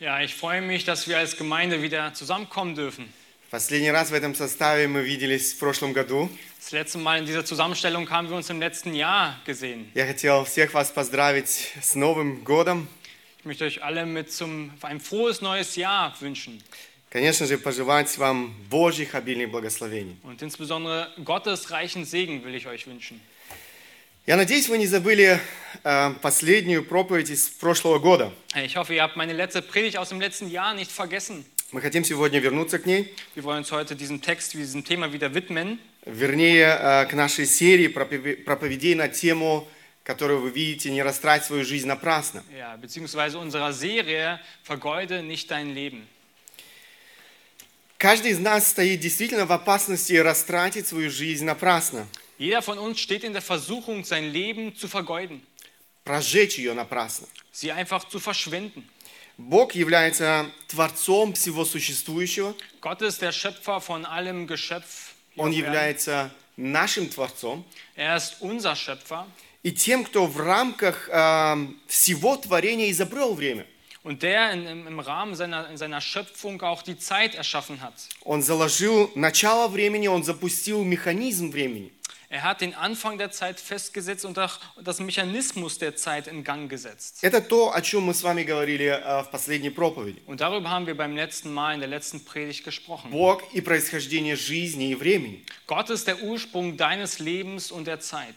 Ja, ich freue mich, dass wir als Gemeinde wieder zusammenkommen dürfen. Последний раз в этом составе мы виделись в прошлом году. Das letzte Mal in dieser Zusammenstellung haben wir uns im letzten Jahr gesehen. Я хотел всех вас поздравить с Новым годом. Ich möchte euch alle mit zum ein frohes neues Jahr wünschen Конечно же, пожелать вам Божьих обильных благословений. und insbesondere Gottes reichen Segen will ich euch wünschen. Я надеюсь, вы не забыли э, последнюю проповедь из прошлого года. Ich hoffe, ihr habt meine letzte Predigt aus dem letzten Jahr nicht vergessen. Мы хотим сегодня вернуться к ней, Wir wollen uns heute diesem Text, diesem Thema wieder widmen. вернее, э, к нашей серии пропове- проповедей на тему, которую вы видите, «Не растрать свою жизнь напрасно». Ja, beziehungsweise unserer Serie Vergeude nicht dein Leben. Каждый из нас стоит действительно в опасности растратить свою жизнь напрасно, Jeder von uns steht in der Versuchung, sein Leben zu vergeuden, прожечь ее напрасно. sie einfach zu verschwenden. Бог является Творцом всего существующего, Gott ist der Schöpfer von allem Geschöpf. hier Он auf Erden. является нашим Творцом Er ist unser Schöpfer и тем, кто в рамках э, всего творения изобрел время. und der in, im, im Rahmen seiner, in seiner Schöpfung auch die Zeit erschaffen hat. Он заложил начало времени, он запустил механизм времени. Er hat den Anfang der Zeit festgesetzt und auch das Mechanismus der Zeit in Gang gesetzt. Это то, о чем мы с вами говорили э, в последней проповеди. Und darüber haben wir beim letzten Mal in der letzten Predigt gesprochen. Бог и происхождение жизни и времени. Gott ist der Ursprung deines Lebens und der Zeit.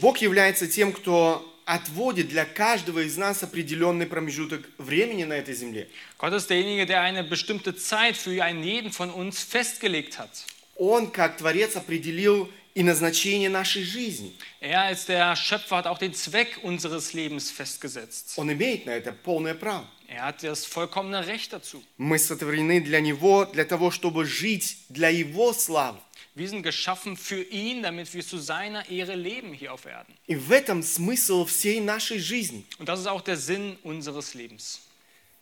Бог является тем, кто отводит для каждого из нас определенный промежуток времени на этой земле. Gott ist derjenige, der eine bestimmte Zeit für einen jeden von uns festgelegt hat. Он, как Творец, определил и назначение нашей жизни. Er als der Schöpfer hat auch den Zweck unseres Lebens festgesetzt. Он имеет на это полное право. Er hat das vollkommene Recht dazu. Мы сотворены для Него, для того, чтобы жить для Его славы. Wir sind geschaffen für ihn, damit wir zu seiner Ehre leben hier auf Erden. И в этом смысл всей нашей жизни. Und das ist auch der Sinn unseres Lebens.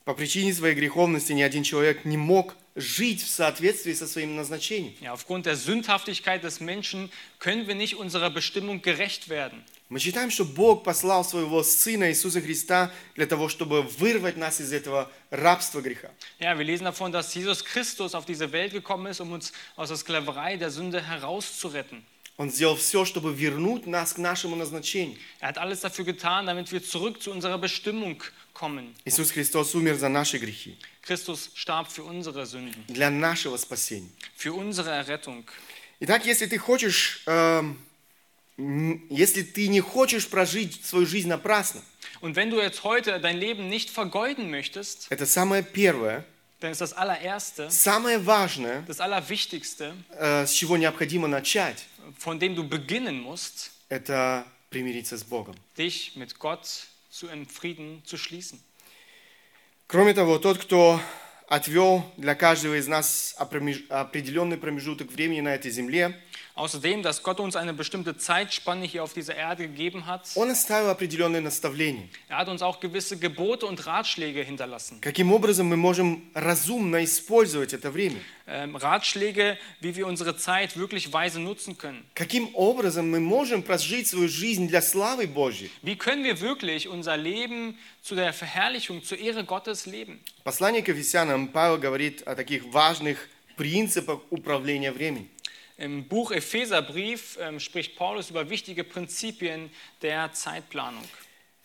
По причине своей греховности ни один человек не мог жить в соответствии со своим назначением. Ja, aufgrund der Sündhaftigkeit des Menschen können wir nicht unserer Bestimmung gerecht werden. Мы читаем, что Бог послал своего Сына Иисуса Христа для того, чтобы вырвать нас из этого рабства греха. Ja, wir lesen davon, dass Jesus Christus auf diese Welt gekommen ist, um uns aus der Sklaverei der Sünde herauszuretten. Он сделал все, чтобы вернуть нас к нашему назначению. Er hat alles dafür getan, damit wir zurück zu unserer Bestimmung kommen. Иисус Христос умер за наши грехи, Christus starb für unsere Sünden, для нашего спасения. für unsere Errettung. Итак, если ты хочешь, эм, м, если ты не хочешь прожить свою жизнь напрасно, Und wenn du jetzt heute dein Leben nicht vergeuden möchtest, это самое первое, dann ist das allererste, самое важное, das allerwichtigste, э, с чего необходимо начать, von dem du beginnen musst, это примириться с Богом. dich mit Gott zu im Frieden zu schließen. Кроме того, тот, кто отвел для каждого из нас определенный промежуток времени на этой земле, Außerdem, dass Gott uns eine bestimmte Zeitspanne hier auf dieser Erde gegeben hat. он оставил определенные наставления. Er hat uns auch gewisse Gebote und Ratschläge hinterlassen. Каким образом мы можем разумно использовать это время? Ähm, Ratschläge, wie wir unsere Zeit wirklich weise nutzen können. Каким образом мы можем прожить свою жизнь для славы Божьей? Wie können wir wirklich unser Leben zu der Verherrlichung, zur Ehre Gottes leben? Послание к Ефесянам Павел говорит о таких важных принципах управления временем. Im Buch Epheserbrief ähm, spricht Paulus über wichtige Prinzipien der Zeitplanung.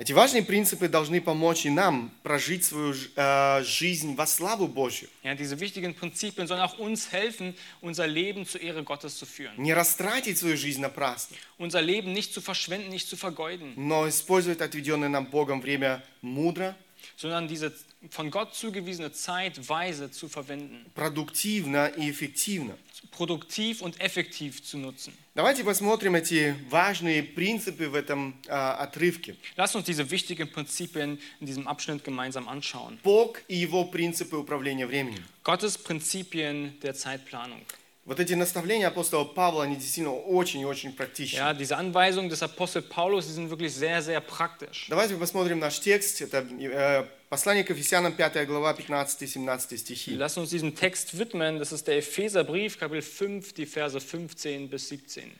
Эти важные принципы должны помочь и нам прожить свою ж- э, жизнь во славу Божью. Ja, diese wichtigen Prinzipien sollen auch uns helfen, unser Leben zur Ehre Gottes zu führen. Не растратить свою жизнь напрасно, Unser Leben nicht zu verschwenden, nicht zu vergeuden, но использовать отведенное нам Богом время мудро, sondern diese von Gott zugewiesene Zeit weise zu verwenden, продуктивно и эффективно. produktiv und effektiv zu nutzen. Давайте посмотрим эти важные принципы в этом э, отрывке. Lass uns diese wichtigen Prinzipien in diesem Abschnitt gemeinsam anschauen. Бог и его принципы управления временем. Gottes Prinzipien der Zeitplanung. Вот эти наставления апостола Павла, они действительно очень и очень практичны. Ja, diese Anweisungen des Apostel Paulus, die sind wirklich sehr, sehr praktisch. Давайте посмотрим наш текст. Это э, послание к Ефесянам, 5 глава, 15-17 стихи. Lass uns diesem Text widmen. Das ist der Epheserbrief, Kapitel 5, die Verse 15 bis 17.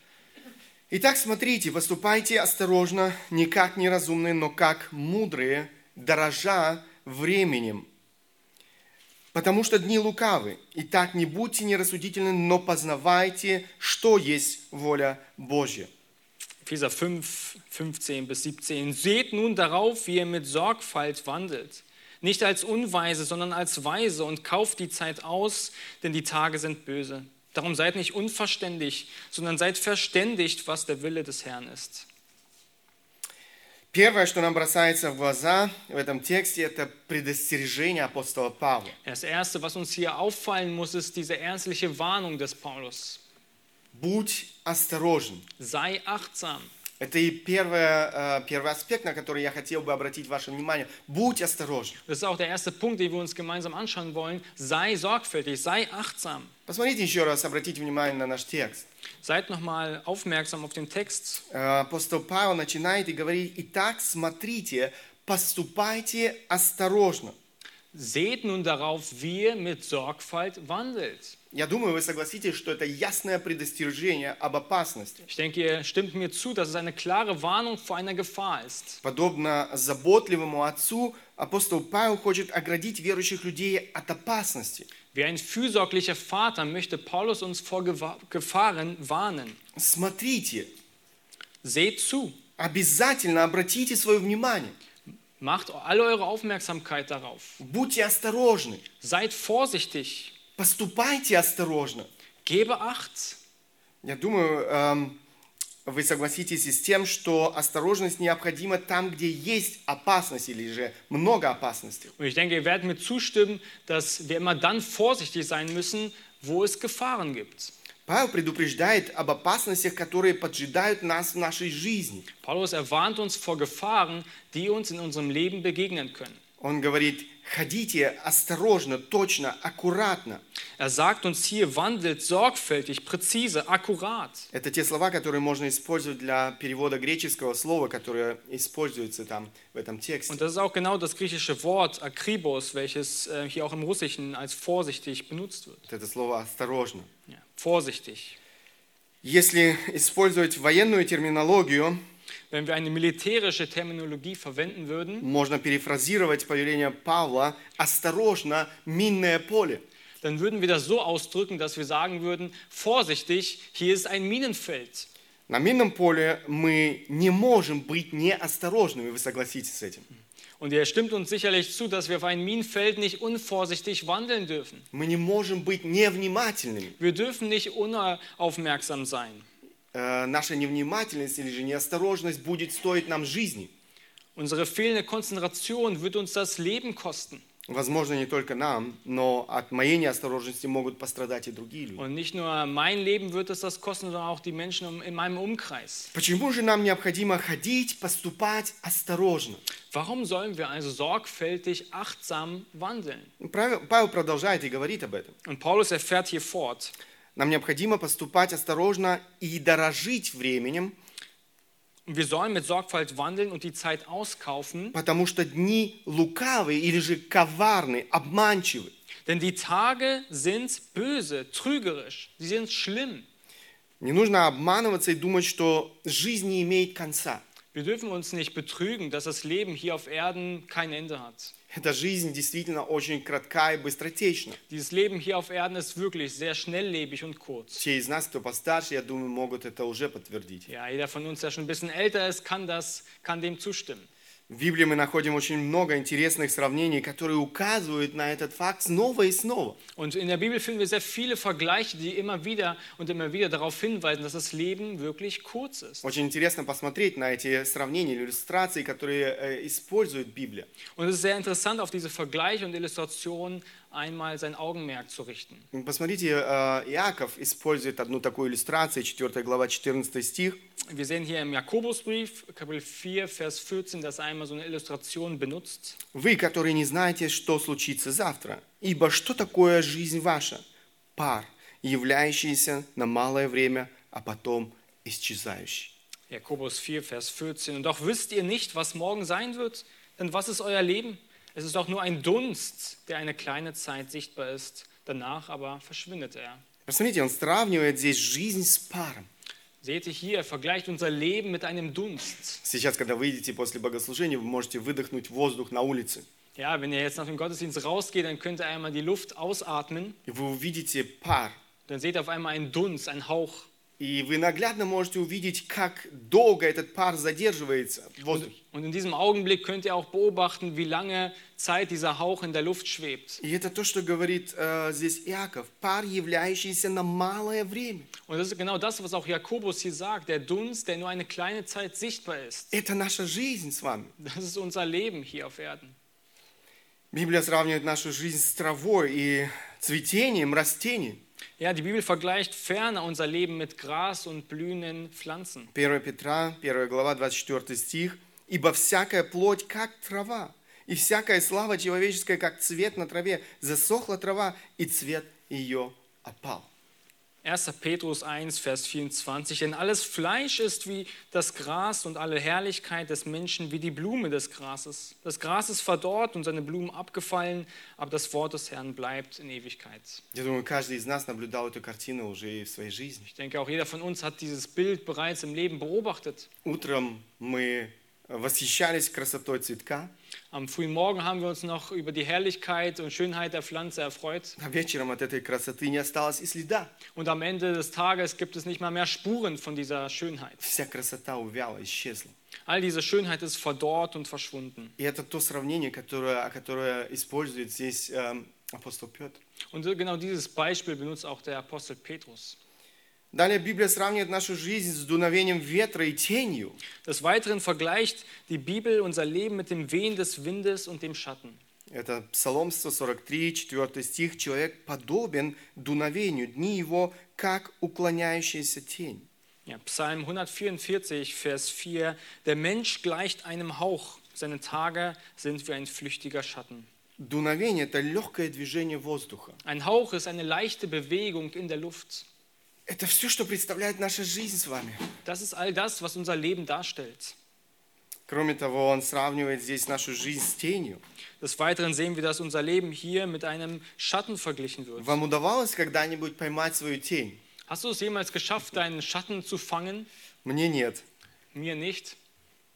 Итак, смотрите, поступайте осторожно, не как неразумные, но как мудрые, дорожа временем. Потому что дни лукавы. Итак, не будьте нерассудительны, но познавайте, что есть воля Божья. Epheser 5, 15 bis 17. Seht nun darauf, wie ihr mit Sorgfalt wandelt. Nicht als Unweise, sondern als Weise und kauft die Zeit aus, denn die Tage sind böse. Darum seid nicht unverständig, sondern seid verständigt, was der Wille des Herrn ist. Первое, что нам бросается в глаза в этом тексте, это предостережение апостола Павла. Das Erste, was uns hier auffallen muss, ist diese ernstliche Warnung des Paulus. Будь осторожен. Sei achtsam. Это и первое, э, первый аспект, на который я хотел бы обратить ваше внимание. Будь осторожен. Das ist auch der erste Punkt, den wir uns gemeinsam anschauen wollen. Sei sorgfältig, sei achtsam. Посмотрите еще раз, обратите внимание на наш текст. Seid nochmal aufmerksam auf den Text. Э, Апостол Павел начинает и говорит, «Итак, смотрите, поступайте осторожно». Seht nun darauf, wie ihr mit Sorgfalt wandelt. Я думаю, вы согласитесь, что это ясное предостережение об опасности. Ich denke, ihr stimmt mir zu, dass es eine klare Warnung vor einer Gefahr ist. Подобно заботливому отцу, апостол Павел хочет оградить верующих людей от опасности. Wie ein fürsorglicher Vater möchte Paulus uns vor Gewa- Gefahren warnen. Смотрите, Seht zu, обязательно обратите свое внимание. macht alle eure Aufmerksamkeit darauf. Будьте осторожны, Seid vorsichtig, поступайте осторожно. gebe Acht. Я думаю, эм, вы согласитесь и с тем, что осторожность необходима там, где есть опасность или же много опасности. Und ich denke, ihr werdet mir zustimmen, dass wir immer dann vorsichtig sein müssen, wo es Gefahren gibt. Павел предупреждает об опасностях, которые поджидают нас в нашей жизни. Paulus erwarnt uns vor Gefahren, die uns in unserem Leben begegnen können. Он говорит, ходите осторожно, точно, аккуратно. Er sagt uns hier, wandelt sorgfältig, präzise, akkurat. Это те слова, которые можно использовать для перевода греческого слова, которое используется там в этом тексте. Und das ist auch genau das griechische Wort akribos, welches äh, hier auch im Russischen als vorsichtig benutzt wird. Это слово осторожно. Ja, vorsichtig. Если использовать военную терминологию, Wenn wir eine militärische Terminologie verwenden würden, можно перефразировать повеление Павла «осторожно, минное поле». dann würden wir das so ausdrücken, dass wir sagen würden, vorsichtig, hier ist ein Minenfeld. На минном поле мы не можем быть неосторожными, вы согласитесь с этим. Und er stimmt uns sicherlich zu, dass wir auf einem Minenfeld nicht unvorsichtig wandeln dürfen. Мы не можем быть невнимательными. Wir dürfen nicht unaufmerksam sein. Э, наша невнимательность или же неосторожность будет стоить нам жизни. Unsere fehlende Konzentration wird uns das Leben kosten. Возможно, не только нам, но от моей неосторожности могут пострадать и другие люди. Und nicht nur mein Leben wird es das kosten, sondern auch die Menschen um- in meinem Umkreis. Почему же нам необходимо ходить, поступать осторожно? Warum sollen wir also sorgfältig, achtsam wandeln? Павел Павел продолжает и говорит об этом. Und Paulus erfährt hier fort, Нам необходимо поступать осторожно и дорожить временем, und wir sollen mit Sorgfalt wandeln und die Zeit auskaufen, потому что дни лукавые или же коварны, обманчивы. denn die Tage sind böse, trügerisch, sie sind schlimm. Не нужно обманываться и думать, что жизнь не имеет конца. Wir dürfen uns nicht betrügen, dass das Leben hier auf Erden kein Ende hat. Эта жизнь действительно очень кратка и быстротечна. Dieses Leben hier auf Erden ist wirklich sehr schnelllebig und kurz. Те из нас, кто постарше, я думаю, могут это уже подтвердить. Ja, jeder von uns, der schon ein bisschen älter ist, kann, das, kann dem zustimmen. В Библии мы находим очень много интересных сравнений, которые указывают на этот факт снова и снова. Und in der Bibel finden wir sehr viele Vergleiche, die immer wieder und immer wieder darauf hinweisen, dass das Leben wirklich kurz ist. Очень интересно посмотреть на эти сравнения, иллюстрации, которые э, использует Библия. Und es ist sehr interessant, auf diese Vergleiche und Illustrationen einmal sein Augenmerk zu richten. Посмотрите, э, Иаков использует одну такую иллюстрацию, 4 глава, 14 стих. Wir sehen hier im Jakobusbrief, Kapitel 4, Vers 14, dass er einmal so eine Illustration benutzt. «Вы, которые не знаете, что случится завтра, ибо что такое жизнь ваша? Пар, являющийся на малое время, а потом исчезающий». Jakobus 4, Vers 14. Und doch wisst ihr nicht, was morgen sein wird? Denn was ist euer Leben? Es ist doch nur ein Dunst, der eine kleine Zeit sichtbar ist. Danach aber verschwindet er. Посмотрите, он сравнивает здесь жизнь с паром. Seht ihr hier, er vergleicht unser Leben mit einem Dunst. Сейчас, когда вы идете после богослужения, вы можете выдохнуть воздух на улице. Ja, wenn ihr jetzt nach dem Gottesdienst rausgeht, dann könnt ihr einmal die Luft ausatmen. И вы увидите пар. Dann seht ihr auf einmal einen Dunst, einen Hauch. И вы наглядно можете увидеть, как долго этот пар задерживается в воздухе. Und in diesem Augenblick könnt ihr auch beobachten, wie lange Zeit dieser Hauch in der Luft schwebt. И это то, что говорит э, здесь Иаков. Пар, являющийся на малое время. Und das ist genau das, was auch Jakobus hier sagt. Der Dunst, der nur eine kleine Zeit sichtbar ist. Это наша жизнь с вами. Das ist unser Leben hier auf Erden. Библия сравнивает нашу жизнь с травой и цветением растений. Ja, die Bibel vergleicht ferner unser Leben mit Gras und blühenden Pflanzen. 1 Петра, 1 глава, 24 стих. «Ибо всякая плоть, как трава, и всякая слава человеческая, как цвет на траве, засохла трава, и цвет ее опал». 1. Petrus 1, Vers 24. Denn alles Fleisch ist wie das Gras und alle Herrlichkeit des Menschen wie die Blume des Grases. Das Gras ist verdorrt und seine Blumen abgefallen, aber das Wort des Herrn bleibt in Ewigkeit. Я думаю, каждый из нас наблюдал эту картину уже и в своей жизни. Ich denke, auch jeder von uns hat dieses Bild bereits im Leben beobachtet. Утром мы восхищались красотой цветка, Am frühen Morgen haben wir uns noch über die Herrlichkeit und Schönheit der Pflanze erfreut. а вечером от этой красоты не осталось и следа. Und am Ende des Tages gibt es nicht mal mehr Spuren von dieser Schönheit. Вся красота увяла, исчезла. All diese Schönheit ist verdorrt und verschwunden. И это то сравнение, которое, которое использует здесь эм, апостол Петр. Und genau dieses Beispiel benutzt auch der Apostel Petrus. Далее Библия сравнивает нашу жизнь с дуновением ветра и тенью. Des Weiteren vergleicht die Bibel unser Leben mit dem Wehen des Windes und dem Schatten. Это Псалом 143, 4 стих. Человек подобен дуновению, дни его, как уклоняющаяся тень. Ja, Psalm 144, Vers 4. Der Mensch gleicht einem Hauch, seine Tage sind wie ein flüchtiger Schatten. Дуновение – это легкое движение воздуха. Ein Hauch ist eine leichte Bewegung in der Luft. Это все, что представляет наша жизнь с вами. Das ist all das, was unser Leben darstellt. Кроме того, он сравнивает здесь нашу жизнь с тенью. Des Weiteren sehen wir, dass unser Leben hier mit einem Schatten verglichen wird. Вам удавалось когда-нибудь поймать свою тень? Hast du es jemals geschafft, deinen Schatten zu fangen? Мне нет. Mir nicht.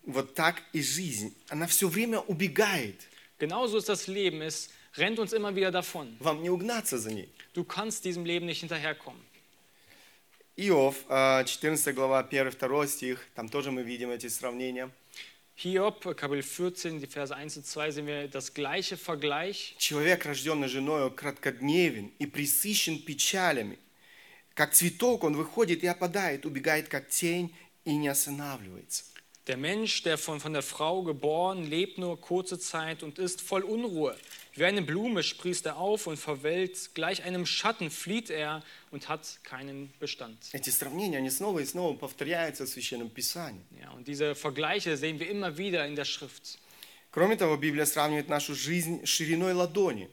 Вот так и жизнь. Она все время убегает. Genauso ist das Leben. Es rennt uns immer wieder davon. Вам не угнаться за ней. Du kannst diesem Leben nicht hinterherkommen. Иов, э, 14 глава, 1-2 стих, там тоже мы видим эти сравнения. Hiob, Kapitel 14, die Verse 1 und 2, sehen wir das gleiche Vergleich. Человек, рожденный женою, краткодневен и присыщен печалями. Как цветок он выходит и опадает, убегает как тень и не останавливается. Der Mensch, der von, von der Frau geboren, lebt nur kurze Zeit und ist voll Unruhe. Wie eine Blume sprießt er auf und verwelkt, gleich einem Schatten flieht er und hat keinen Bestand. Эти сравнения, они снова и снова повторяются в Священном Писании. Ja, und diese Vergleiche sehen wir immer wieder in der Schrift. Кроме того, Библия сравнивает нашу жизнь с шириной ладони.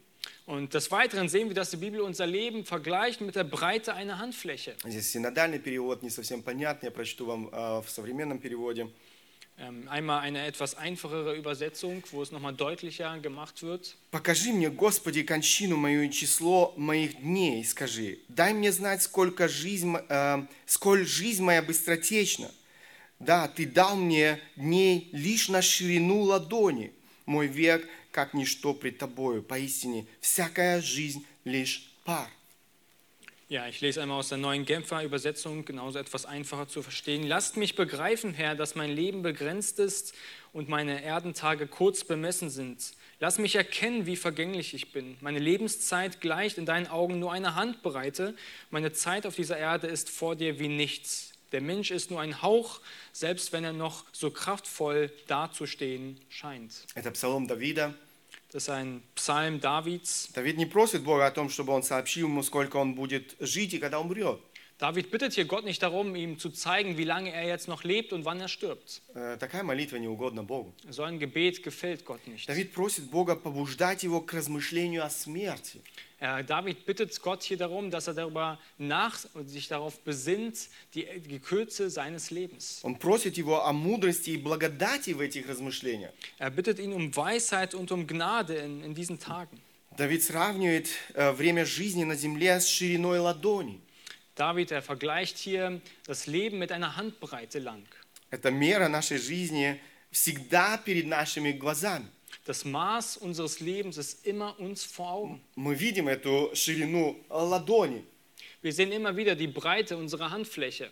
Und des Weiteren sehen wir, dass die Bibel unser Leben vergleicht mit der Breite einer Handfläche. Здесь синодальный перевод не совсем понятный, я прочту вам э, в современном переводе. Ähm, einmal eine etwas einfachere Übersetzung, wo es nochmal deutlicher gemacht wird. Покажи мне, Господи, кончину мою и число моих дней, скажи. Дай мне знать, сколько жизнь, э, сколь жизнь моя быстротечна. Да, Ты дал мне дней лишь на ширину ладони. Мой век, как ничто пред Тобою. Поистине, всякая жизнь лишь пар. Ja, ich lese einmal aus der neuen Genfer Übersetzung, genauso etwas einfacher zu verstehen. Lasst mich begreifen, Herr, dass mein Leben begrenzt ist und meine Erdentage kurz bemessen sind. Lass mich erkennen, wie vergänglich ich bin. Meine Lebenszeit gleicht in deinen Augen nur einer Handbreite. Meine Zeit auf dieser Erde ist vor dir wie nichts. Der Mensch ist nur ein Hauch, selbst wenn er noch so kraftvoll dazustehen scheint. Der Psalm wieder. Das ein Psalm Davids. Давид не просит Бога о том, чтобы он сообщил ему, сколько он будет жить и когда умрет. David bittet hier Gott nicht darum, ihm zu zeigen, wie lange er jetzt noch lebt und wann er stirbt. Э, Такая молитва не угодна Богу. So ein Gebet gefällt Gott nicht. Давид просит Бога побуждать его к размышлению о смерти. Äh, David bittet Gott hier darum, dass er darüber nach und sich darauf besinnt, die, die Kürze seines Lebens. Он просит его о мудрости и благодати в этих размышлениях. Er bittet ihn um Weisheit und um Gnade in, in diesen Tagen. Давид сравнивает э, время жизни на земле с шириной ладони. David, er vergleicht hier das Leben mit einer Handbreite lang. Эта мера нашей жизни всегда перед нашими глазами. Das Maß unseres Lebens ist immer uns vor Augen. Мы видим эту ширину ладони. Wir sehen immer wieder die Breite unserer Handfläche.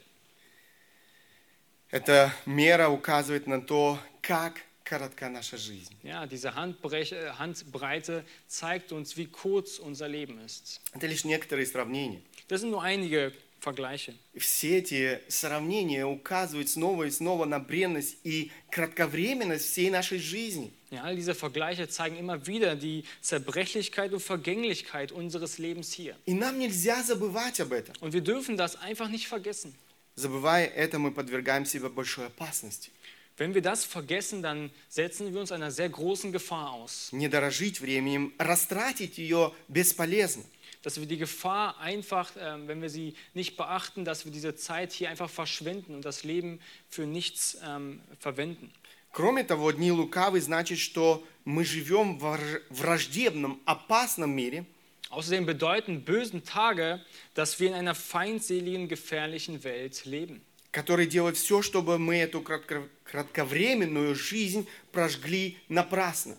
Эта мера указывает на то, как коротка наша жизнь. Ja, diese Handbreche, Handbreite zeigt uns, wie kurz unser Leben ist. Это лишь некоторые сравнения. Das sind nur einige Vergleiche. Все эти сравнения указывают снова и снова на бренность и кратковременность всей нашей жизни. Ja, all diese Vergleiche zeigen immer wieder die Zerbrechlichkeit und Vergänglichkeit unseres Lebens hier. И нам нельзя забывать об этом. Und wir dürfen das einfach nicht vergessen. Забывая это, мы подвергаем себя большой опасности. Wenn wir das vergessen, dann setzen wir uns einer sehr großen Gefahr aus. Не дорожить временем, растратить ее бесполезно. Dass wir die Gefahr einfach, ähm, wenn wir sie nicht beachten, dass wir diese Zeit hier einfach verschwenden und das Leben für nichts ähm, verwenden. Кроме того, дни лукавы значит, что мы живем в враж- враждебном, опасном мире, Außerdem bedeuten bösen Tage, dass wir in einer feindseligen, gefährlichen Welt leben. который делает все, чтобы мы эту кратко- кратковременную жизнь прожгли напрасно.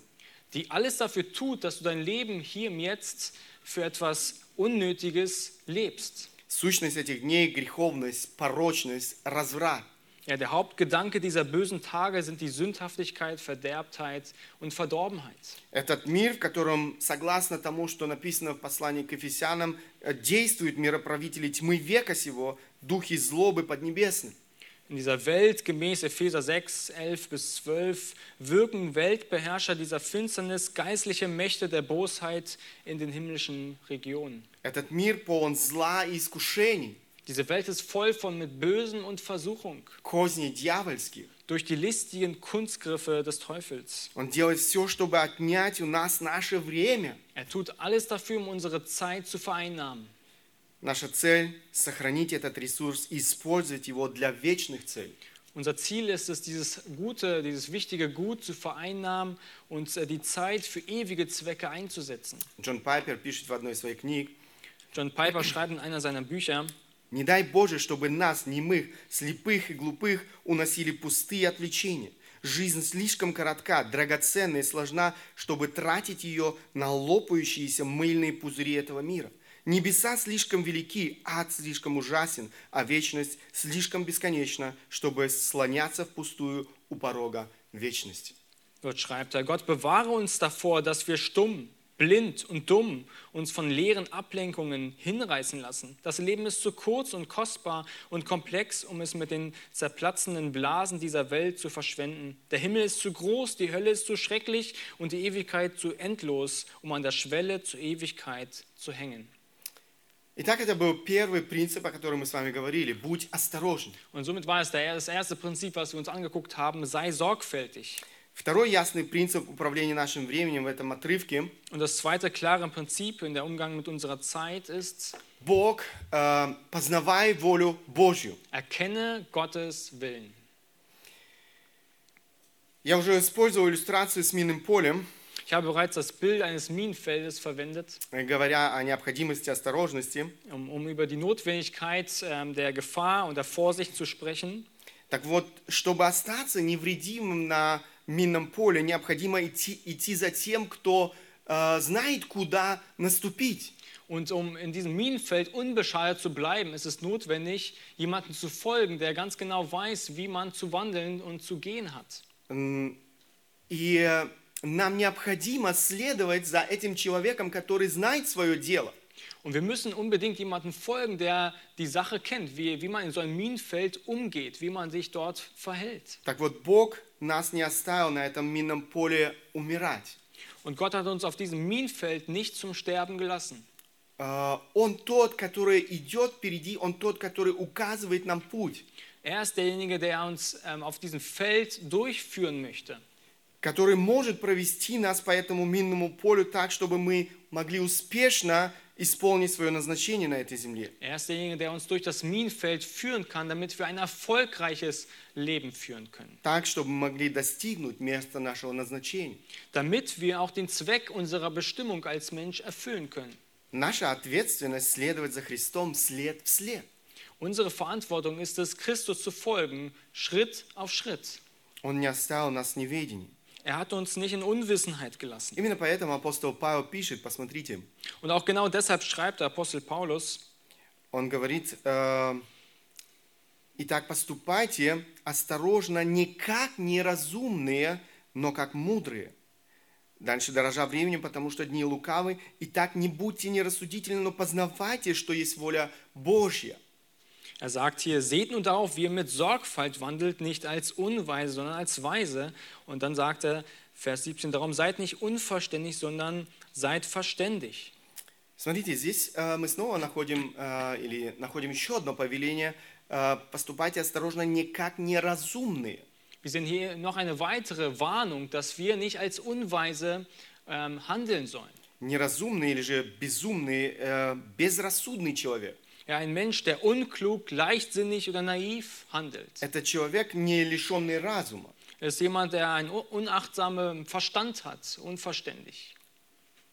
Die alles dafür tut, dass du dein Leben hier im Jetzt für etwas Unnötiges lebst. Сущность этих дней – греховность, порочность, разврат. Ja, der Hauptgedanke dieser bösen Tage sind die Sündhaftigkeit, Verderbtheit und Verdorbenheit. Этот мир, в котором, согласно тому, что написано в послании к Ефесянам, э, действуют мироправители тьмы века сего, духи злобы поднебесны. In dieser Welt, gemäß Epheser 6, 11 bis 12, wirken Weltbeherrscher dieser Finsternis, geistliche Mächte der Bosheit in den himmlischen Regionen. Этот мир полон зла и искушений, Diese Welt ist voll von mit Bösen und Versuchung козней дьявольских. durch die listigen Kunstgriffe des Teufels. Он делает все, чтобы отнять у нас наше время. Er tut alles dafür, um unsere Zeit zu vereinnahmen. Наша цель – сохранить этот ресурс и использовать его для вечных целей. Unser Ziel ist es, dieses gute, dieses wichtige Gut zu vereinnahmen und äh, die Zeit für ewige Zwecke einzusetzen. Джон Пайпер пишет в одной из своих книг, John Piper schreibt in einer seiner Bücher, «Не дай Боже, чтобы нас, немых, слепых и глупых, уносили пустые отвлечения. Жизнь слишком коротка, драгоценна и сложна, чтобы тратить ее на лопающиеся мыльные пузыри этого мира. Небеса слишком велики, ад слишком ужасен, а вечность слишком бесконечна, чтобы слоняться впустую у порога вечности». dort schreibt er, Gott bewahre uns davor, dass wir stumm, blind und dumm uns von leeren Ablenkungen hinreißen lassen. Das Leben ist zu kurz und kostbar und komplex, um es mit den zerplatzenden Blasen dieser Welt zu verschwenden. Der Himmel ist zu groß, die Hölle ist zu schrecklich und die Ewigkeit zu endlos, um an der Schwelle zur Ewigkeit zu hängen. Итак, это был первый принцип, о котором мы с вами говорили. Будь осторожен. Und somit war es der- das erste Prinzip, was wir uns angeguckt haben, sei sorgfältig. Второй ясный принцип управления нашим временем в этом отрывке Und das zweite klare Prinzip in der Umgang mit unserer Zeit ist, Бог, э, познавай волю Божью. erkenne Gottes Willen. Я уже использовал иллюстрацию с минным полем, Ich habe bereits das Bild eines Minenfeldes verwendet, э, говоря о необходимости осторожности. um, um über die Notwendigkeit ähm, der Gefahr und der Vorsicht zu sprechen. Так вот, чтобы остаться невредимым на минном поле, необходимо идти, идти за тем, кто э, знает, куда наступить. Und um in diesem Minenfeld unbeschadet zu bleiben, ist es notwendig, jemanden zu folgen, der ganz genau weiß, wie man zu wandeln und zu gehen hat. М, И э, нам необходимо следовать за этим человеком, который знает свое дело. Und wir müssen unbedingt jemanden folgen, der die Sache kennt, wie, wie man in so einem Minenfeld umgeht, wie man sich dort verhält. Так вот, Бог нас не оставил на этом минном поле умирать. Und Gott hat uns auf diesem Minenfeld nicht zum Sterben gelassen. Э, Он тот, который идет впереди, Он тот, который указывает нам путь, Er ist derjenige, der uns ähm, auf diesem Feld durchführen möchte. который может провести нас по этому минному полю так, чтобы мы могли успешно исполнить свое назначение на этой земле. Er ist derjenige, der uns durch das Minenfeld führen kann, damit wir ein erfolgreiches Leben führen können. Так, чтобы мы могли достигнуть места нашего назначения. Damit wir auch den Zweck unserer Bestimmung als Mensch erfüllen können. Наша ответственность следовать за Христом след в след. Unsere Verantwortung ist es, Christus zu folgen, Schritt auf Schritt. Он не оставил нас в неведении. Er hat uns nicht in Unwissenheit gelassen. Именно поэтому апостол Павел пишет, посмотрите, Und auch genau deshalb schreibt der Apostel Paulus, он говорит, э, «Итак, поступайте осторожно, не как неразумные, но как мудрые». Дальше, дорожа временем, потому что дни лукавы. Итак, не будьте нерассудительны, но познавайте, что есть воля Божья. er sagt hier, seht nun darauf, wie ihr mit Sorgfalt wandelt, nicht als Unweise, sondern als Weise. Und dann sagt er, Vers 17, darum seid nicht unverständig, sondern seid verständig. Смотрите, здесь э, мы снова находим, э, или находим еще одно повеление. э, поступайте осторожно, не как неразумные. Wir sehen hier noch eine weitere Warnung, dass wir nicht als Unweise ähm, handeln sollen. Неразумный или же безумный, э, безрассудный человек. Ja, ein Mensch, der unklug, leichtsinnig oder naiv handelt. Это человек, не лишенный разума. Er ist jemand, der einen un- unachtsamen Verstand hat, unverständig.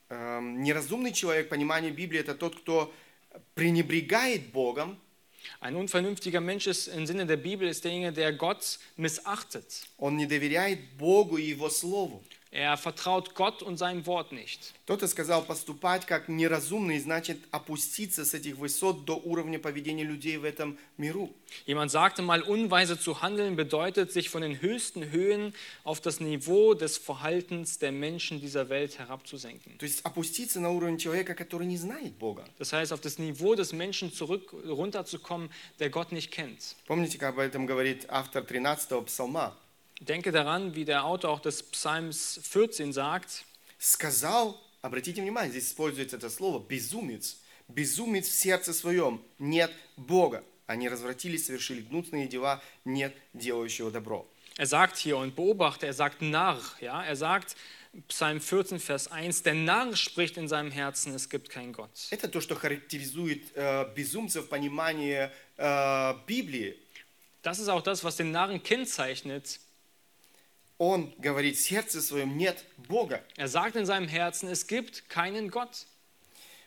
Эм, Неразумный человек, понимание Библии, это тот, кто пренебрегает Богом, Ein unvernünftiger Mensch ist im Sinne der Bibel ist derjenige, der Gott missachtet. он не доверяет Богу и Его Слову. Er vertraut Gott und seinem Wort nicht. Кто-то сказал, поступать как неразумный, значит опуститься с этих высот до уровня поведения людей в этом миру. Jemand sagte mal, unweise zu handeln bedeutet, sich von den höchsten Höhen auf das Niveau des Verhaltens der Menschen dieser Welt herabzusenken. То есть опуститься на уровень человека, который не знает Бога. Das heißt, auf das Niveau des Menschen zurück runterzukommen, der Gott nicht kennt. Помните, как об этом говорит автор 13-го псалма? Denke daran, wie der Autor auch des Psalms 14 sagt, Сказал, обратите внимание, здесь используется это слово, безумец. Безумец в сердце своем, нет Бога. Они развратились, совершили гнусные дела, нет делающего добро. er sagt hier und beobachte, er sagt Narr, ja, er sagt Psalm 14 Vers 1, der Narr spricht in seinem Herzen, es gibt keinen Gott. Это то, что характеризует э, безумца в понимании э, Библии. Das ist auch das, was den Narren kennzeichnet. Он говорит, в сердце своем нет Бога. Er sagt in seinem Herzen, es gibt keinen Gott.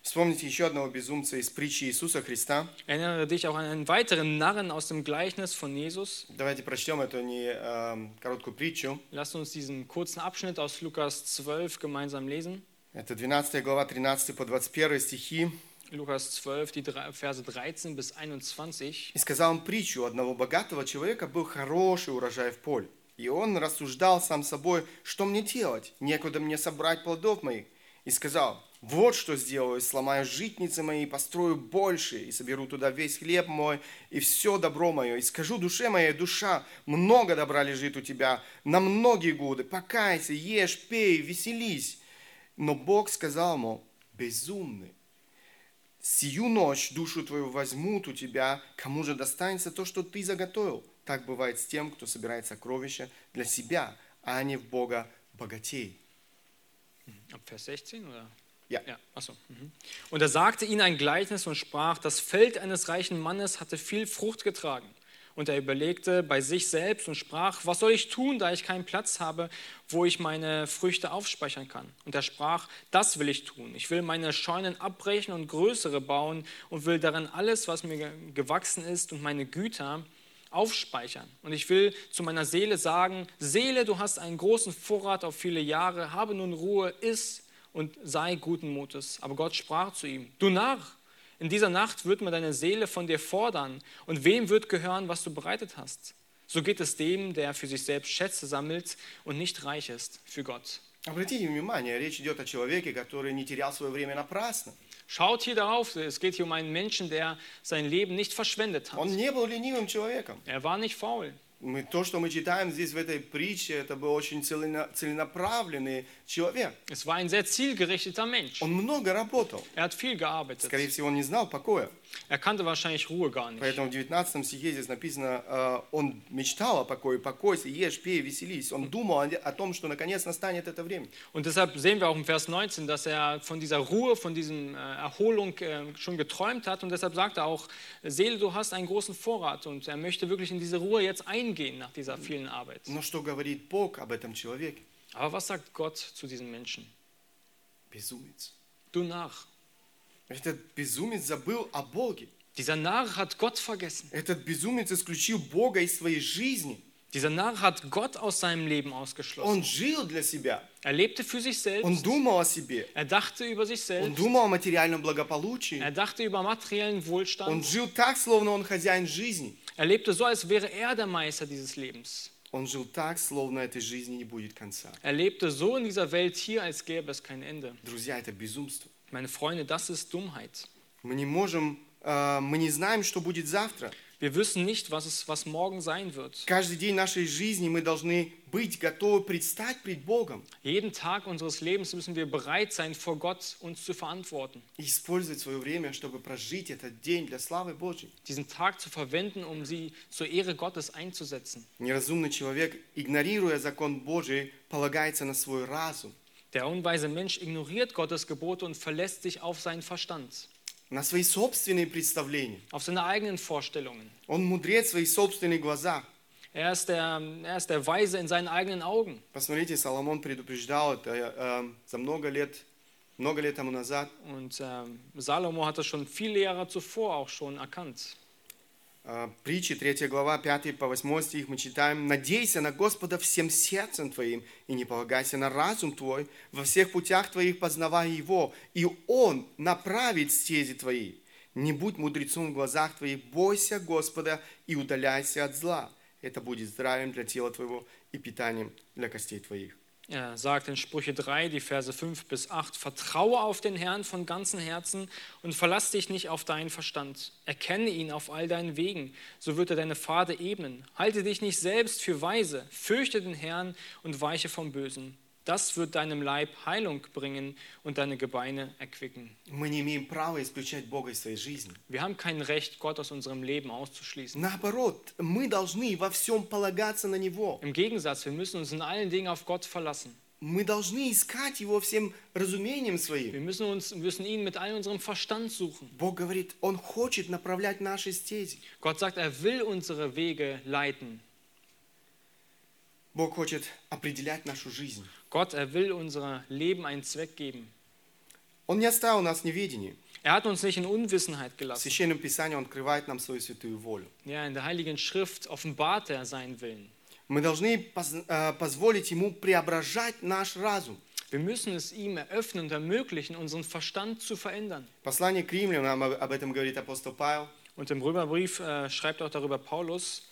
Вспомните еще одного безумца из притчи Иисуса Христа. Erinnere dich auch an einen weiteren Narren aus dem Gleichnis von Jesus. Давайте прочтем эту не, э, короткую притчу. Lasst uns diesen kurzen Abschnitt aus Lukas 12 gemeinsam lesen. Это 12 глава, 13 по 21 стихи. Lukas 12, die Verse 13 bis 21. И сказал он притчу, одного богатого человека был хороший урожай в поле. И он рассуждал сам собой, что мне делать? Некуда мне собрать плодов моих. И сказал, вот что сделаю, сломаю житницы мои, построю больше, и соберу туда весь хлеб мой, и все добро мое. И скажу душе моей, душа, много добра лежит у тебя на многие годы. Покайся, ешь, пей, веселись. Но Бог сказал ему, безумный, Сию ночь душу твою возьмут у тебя, кому же достанется то, что ты заготовил. Так бывает с тем, кто собирает сокровища для себя, а не в Бога богатей. Ab Vers 16 oder? Ja. Ja, achso. Mhm. Und er sagte ihnen ein Gleichnis und sprach: Das Feld eines reichen Mannes hatte viel Frucht getragen. Und er überlegte bei sich selbst und sprach: Was soll ich tun, da ich keinen Platz habe, wo ich meine Früchte aufspeichern kann? Und er sprach: Das will ich tun. Ich will meine Scheunen abbrechen und größere bauen und will darin alles, was mir ge- gewachsen ist und meine Güter aufspeichern. Und ich will zu meiner Seele sagen, Seele, du hast einen großen Vorrat auf viele Jahre, habe nun Ruhe, iss und sei guten Mutes. Aber Gott sprach zu ihm, du Narr, in dieser Nacht wird man deine Seele von dir fordern. Und wem wird gehören, was du bereitet hast? So geht es dem, der für sich selbst Schätze sammelt und nicht reich ist für Gott. Обратите внимание, речь идет о человеке, который не терял свое время напрасно. Schaut hier darauf, es geht hier um einen Menschen, der sein Leben nicht verschwendet hat. Он не был ленивым человеком. Er war nicht faul. Мы, то, что мы читаем здесь в этой притче, это был очень целена- целенаправленный человек. Es war ein sehr zielgerichteter Mensch. Он много работал. Er hat viel gearbeitet. Скорее всего, он не знал покоя. Er kannte wahrscheinlich Ruhe gar nicht. Поэтому в 19 стихе здесь написано, э, он мечтал о покое, покойся, ешь, пей, веселись. Он думал о, о том, что наконец настанет это время. Und deshalb sehen wir auch im Vers 19, dass er von dieser Ruhe, von dieser Erholung äh, schon geträumt hat. Und deshalb sagt er auch, Seele, du hast einen großen Vorrat. Und er möchte wirklich in diese Ruhe jetzt eingehen nach dieser vielen Arbeit. Но что говорит Бог об этом человеке? Aber was sagt Gott zu diesem Menschen? Безумец. Du Narr. Этот безумец забыл о Боге. Dieser Narr hat Gott vergessen. Этот безумец исключил Бога из своей жизни. Dieser Narr hat Gott aus seinem Leben ausgeschlossen. Он жил для себя. Er lebte für sich Он selbst. думал о себе. Er dachte über sich Он selbst. думал о материальном благополучии. Er dachte über materiellen Он Wohlstand. жил так, словно он хозяин жизни. Er lebte so, als wäre er der Meister dieses Lebens. Он жил так, словно этой жизни не будет конца. Er lebte so in dieser Welt hier, als gäbe es kein Ende. Друзья, это безумство. Meine Freunde, das ist Dummheit. Мы не можем, э, мы не знаем, что будет завтра. Wir wissen nicht, was, es, was morgen sein wird. Каждый день нашей жизни мы должны быть готовы предстать пред Богом Jeden Tag unseres Lebens müssen wir bereit sein, vor Gott uns zu verantworten. и использовать свое время, чтобы прожить этот день для славы Божьей. Diesen Tag zu verwenden, um sie zur Ehre Gottes einzusetzen. Неразумный человек, игнорируя закон Божий, полагается на свой разум, Der unweise Mensch ignoriert Gottes Gebote und verlässt sich auf seinen Verstand, на свои собственные представления. auf seine eigenen Vorstellungen. Он мудрец в своих собственных глазах. Er ist, der, er ist der Weise in seinen eigenen Augen. Посмотрите, Соломон предупреждал это э, за много лет, много лет тому назад. Und ähm, Salomo hat das schon viele Jahre zuvor auch schon erkannt. Э, Притчи, 3 глава, 5 по 8 стих мы читаем. «Надейся на Господа всем сердцем твоим, и не полагайся на разум твой, во всех путях твоих познавай Его, и Он направит стези твои. Не будь мудрецом в глазах твоих, бойся Господа и удаляйся от зла. Это будет здравием для тела твоего и питанием для костей твоих». Er sagt in Sprüche 3, die Verse 5 bis 8, Vertraue auf den Herrn von ganzem Herzen und verlass dich nicht auf deinen Verstand. Erkenne ihn auf all deinen Wegen, so wird er deine Pfade ebnen. Halte dich nicht selbst für weise, fürchte den Herrn und weiche vom Bösen. Das wird deinem Leib Heilung bringen und deine Gebeine erquicken. Мы не имеем права исключать Бога из своей жизни. Wir haben kein Recht, Gott aus unserem Leben auszuschließen. Наоборот, мы должны во всем полагаться на Него. Im Gegensatz, wir müssen uns in allen Dingen auf Gott verlassen. Мы должны искать Его всем разумением своим. Wir müssen, uns, müssen ihn mit all unserem Verstand suchen. Бог говорит, Он хочет направлять наши стези. Gott sagt, er will unsere Wege leiten. Бог хочет определять нашу жизнь. Gott, er will unser Leben einen Zweck geben. Он не оставил нас в неведении. Er hat uns nicht in Unwissenheit В gelassen. Священном Писании Он открывает нам свою святую волю. Ja, in der Heiligen Schrift offenbart er seinen Willen. Мы должны поз- э, позволить Ему преображать наш разум. Wir müssen es ihm eröffnen und ermöglichen, unseren Verstand zu verändern. Послание к римлянам, об об этом говорит апостол Павел. Und im Römerbrief äh, schreibt auch darüber Paulus,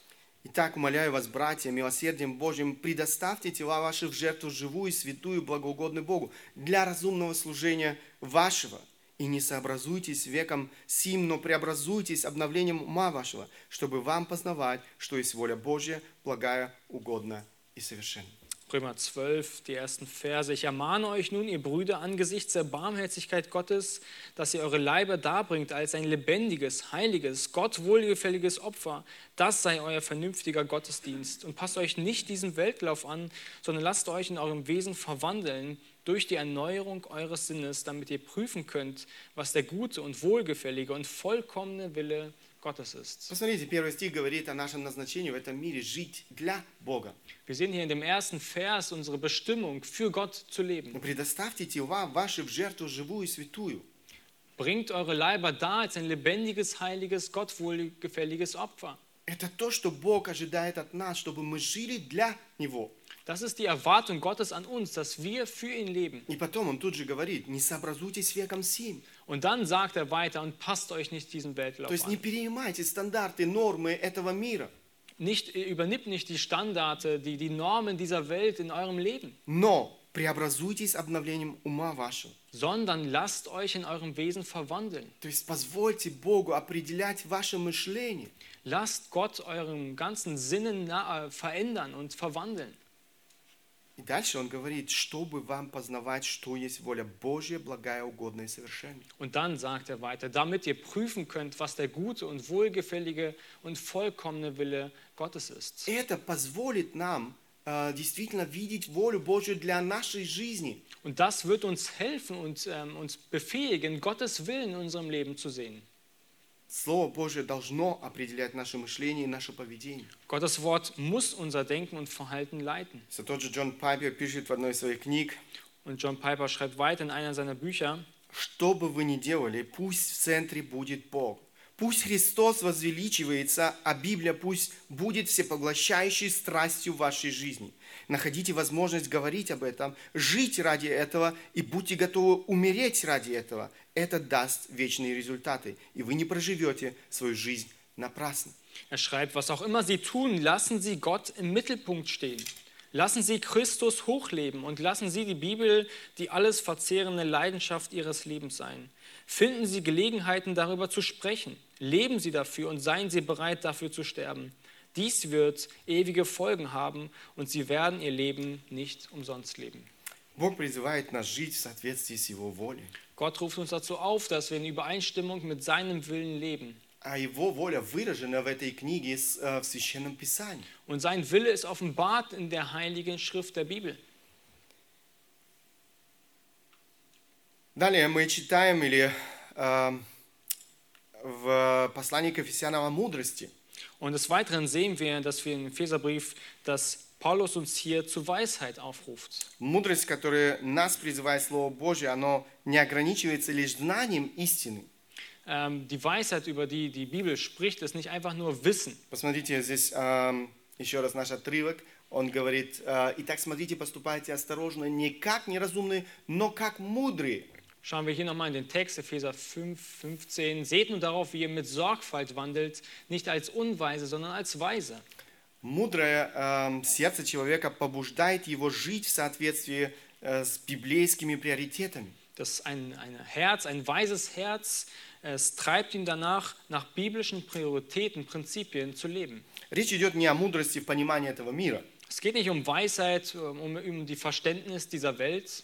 Итак, умоляю вас, братья, милосердием Божьим, предоставьте тела ваши в жертву живую, святую, благоугодную Богу, для разумного служения вашего. И не сообразуйтесь веком сим, но преобразуйтесь обновлением ума вашего, чтобы вам познавать, что есть воля Божья, благая, угодная и совершенная. Römer 12, die ersten Verse. Ich ermahne euch nun, ihr Brüder, angesichts der Barmherzigkeit Gottes, dass ihr eure Leiber darbringt als ein lebendiges, heiliges, Gott wohlgefälliges Opfer. Das sei euer vernünftiger Gottesdienst. Und passt euch nicht diesem Weltlauf an, sondern lasst euch in eurem Wesen verwandeln durch die Erneuerung eures Sinnes, damit ihr prüfen könnt, was der gute und wohlgefällige und vollkommene Wille Gottes ist. Посмотрите, первый стих говорит о нашем назначении в этом мире жить для Бога. Wir sehen hier in dem ersten Vers unsere Bestimmung, für Gott zu leben. Предоставьте тела ваши в жертву живую и святую. Bringt eure Leiber dar als ein lebendiges, heiliges, Gott wohlgefälliges Opfer. Это то, что Бог ожидает от нас, чтобы мы жили для Него. Das ist die Erwartung Gottes an uns, dass wir für ihn leben. И потом он тут же говорит, не сообразуйтесь веком сим. Und dann sagt er weiter und passt euch nicht diesen То Weltlauf есть не an. перенимайте стандарты, нормы этого мира. Nicht, übernimmt nicht die Standarte, die, die Normen dieser Welt in eurem Leben, Но преобразуйтесь обновлением ума вашего. sondern lasst euch in eurem Wesen verwandeln. То есть позвольте Богу определять ваше мышление. Lasst Gott euren ganzen Sinnen na- äh, verändern und verwandeln. И дальше он говорит, чтобы вам познавать, что есть воля Божья, благая, угодная и совершенная. Und dann sagt er weiter, damit ihr prüfen könnt, was der gute und wohlgefällige und vollkommene Wille Gottes ist. Это позволит нам э, действительно видеть волю Божью для нашей жизни. Und das wird uns helfen und ähm, uns befähigen, Gottes Willen in unserem Leben zu sehen. Слово Божье должно определять наше мышление и наше поведение. Gottes Wort muss unser Denken und Verhalten leiten. Все тот же Джон Пайпер пишет в одной из своих книг, Und John Piper schreibt weiter in einer seiner Bücher, что бы вы ни делали, пусть в центре будет Бог. Пусть Христос возвеличивается, а Библия пусть будет всепоглощающей страстью вашей жизни. Находите возможность говорить об этом, жить ради этого и будьте готовы умереть ради этого. Это даст вечные результаты, и вы не проживете свою жизнь напрасно. Er schreibt, was auch immer Sie tun, lassen Sie Gott im Mittelpunkt stehen. Lassen Sie Christus hochleben und lassen Sie die Bibel die alles verzehrende Leidenschaft Ihres Lebens sein. Finden Sie Gelegenheiten, darüber zu sprechen. Leben Sie dafür und seien Sie bereit, dafür zu sterben. Dies wird ewige Folgen haben und Sie werden Ihr Leben nicht umsonst leben. Бог призывает нас жить в соответствии с Его волей. Gott ruft uns dazu auf, dass wir in Übereinstimmung mit seinem Willen leben. А Его воля выражена в этой книге с- э, в Священном Писании. Und sein Wille ist offenbart in der heiligen Schrift der Bibel. Далее мы читаем или э, в послании к Ефесянам о мудрости. Und des Weiteren sehen wir, dass wir im Epheserbrief, dass Paulus uns hier zu Weisheit aufruft. Мудрость, которая нас призывает Слово Божье, оно не ограничивается лишь знанием истины. Ähm, die Weisheit, über die die Bibel spricht, ist nicht einfach nur Wissen. Посмотрите, здесь эм, еще раз наш отрывок. Он говорит, э, «Итак, смотрите, поступайте осторожно, не как неразумные, но как мудрые». Schauen wir hier nochmal in den Text, Epheser 5, 15. Seht nun darauf, wie ihr mit Sorgfalt wandelt, nicht als Unweise, sondern als Weise. Мудрое эм, сердце человека побуждает его жить в соответствии э, с библейскими приоритетами. Das ist ein, ein Herz, ein weises Herz. Es treibt ihn danach, nach biblischen Prioritäten, Prinzipien zu leben. Речь идет не о мудрости в понимании этого мира. Es geht nicht um Weisheit, um, um die Verständnis dieser Welt.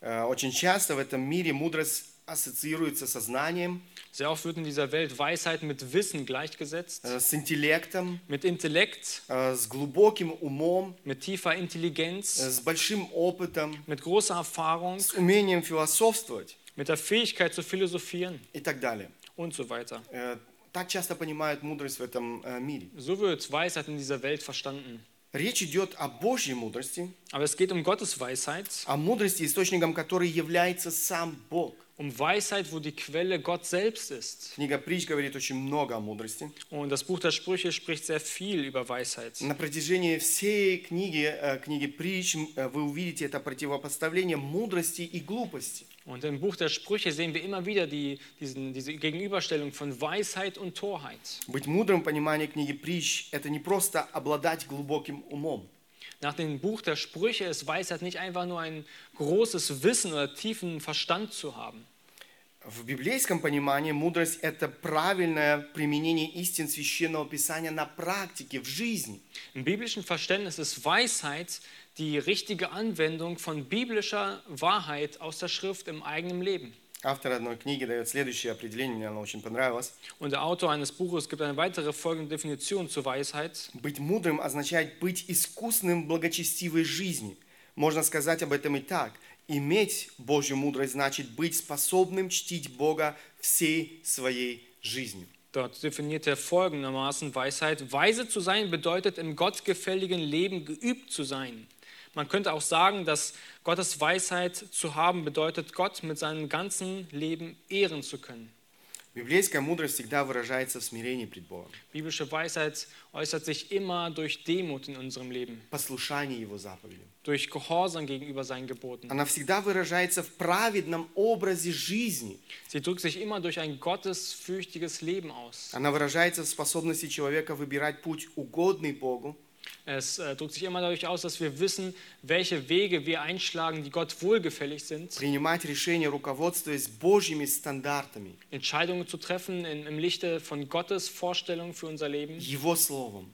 Э, Очень часто в этом мире мудрость ассоциируется со знанием, Sehr oft wird in dieser Welt Weisheit mit Wissen gleichgesetzt, э, с интеллектом, mit Intellekt, э, с глубоким умом, mit tiefer э, Intelligenz, с большим опытом, mit großer Erfahrung, с умением философствовать mit der Fähigkeit zu philosophieren и так далее. und so weiter. Э, Так часто понимают мудрость в этом э, мире. So wird Weisheit in dieser Welt verstanden. Речь идет о Божьей мудрости, Aber es geht um Gottes Weisheit, о мудрости, источником которой является сам Бог. um Weisheit, wo die Quelle Gott selbst ist. Книга Притч говорит очень много о мудрости. Und das Buch der Sprüche spricht sehr viel über Weisheit. На протяжении всей книги, э, книги Притч э, вы увидите это противопоставление мудрости и глупости. Und im Buch der Sprüche sehen wir immer wieder die, diesen, diese Gegenüberstellung von Weisheit und Torheit. Быть мудрым в понимании книги Притч – это не просто обладать глубоким умом. Nach dem Buch der Sprüche ist Weisheit nicht einfach nur ein großes Wissen oder tiefen Verstand zu haben. В библейском понимании мудрость – это правильное применение истин Священного Писания на практике, в жизни. Im biblischen Verständnis ist Weisheit die richtige Anwendung von biblischer Wahrheit aus der Schrift im eigenen Leben. Автор одной книги дает следующее определение, мне оно очень понравилось. Und der Autor eines Buches gibt eine weitere folgende Definition zur Weisheit. Быть мудрым означает быть искусным в благочестивой жизни. Можно сказать об этом и так. Иметь Божью мудрость значит быть способным чтить Бога всей своей жизнью. Dort definiert er folgendermaßen Weisheit. Weise zu sein bedeutet im gottgefälligen Leben geübt zu sein. Man könnte auch sagen, dass Gottes Weisheit zu haben bedeutet, Gott mit seinem ganzen Leben ehren zu können. Библейская мудрость всегда выражается в смирении пред Богом, Biblische Weisheit äußert sich immer durch Demut in unserem Leben, послушании Его заповедям. durch Gehorsam gegenüber seinen Geboten. Она всегда выражается в праведном образе жизни. Sie drückt sich immer durch ein gottesfürchtiges Leben aus. Она выражается в способности человека выбирать путь, угодный Богу, Es äh, drückt sich immer dadurch aus, dass wir wissen, welche Wege wir einschlagen, die Gott wohlgefällig sind. принимать решения, руководствуясь Божьими стандартами, Entscheidungen zu treffen in, im Lichte von Gottes Vorstellung für unser Leben, Его Словом.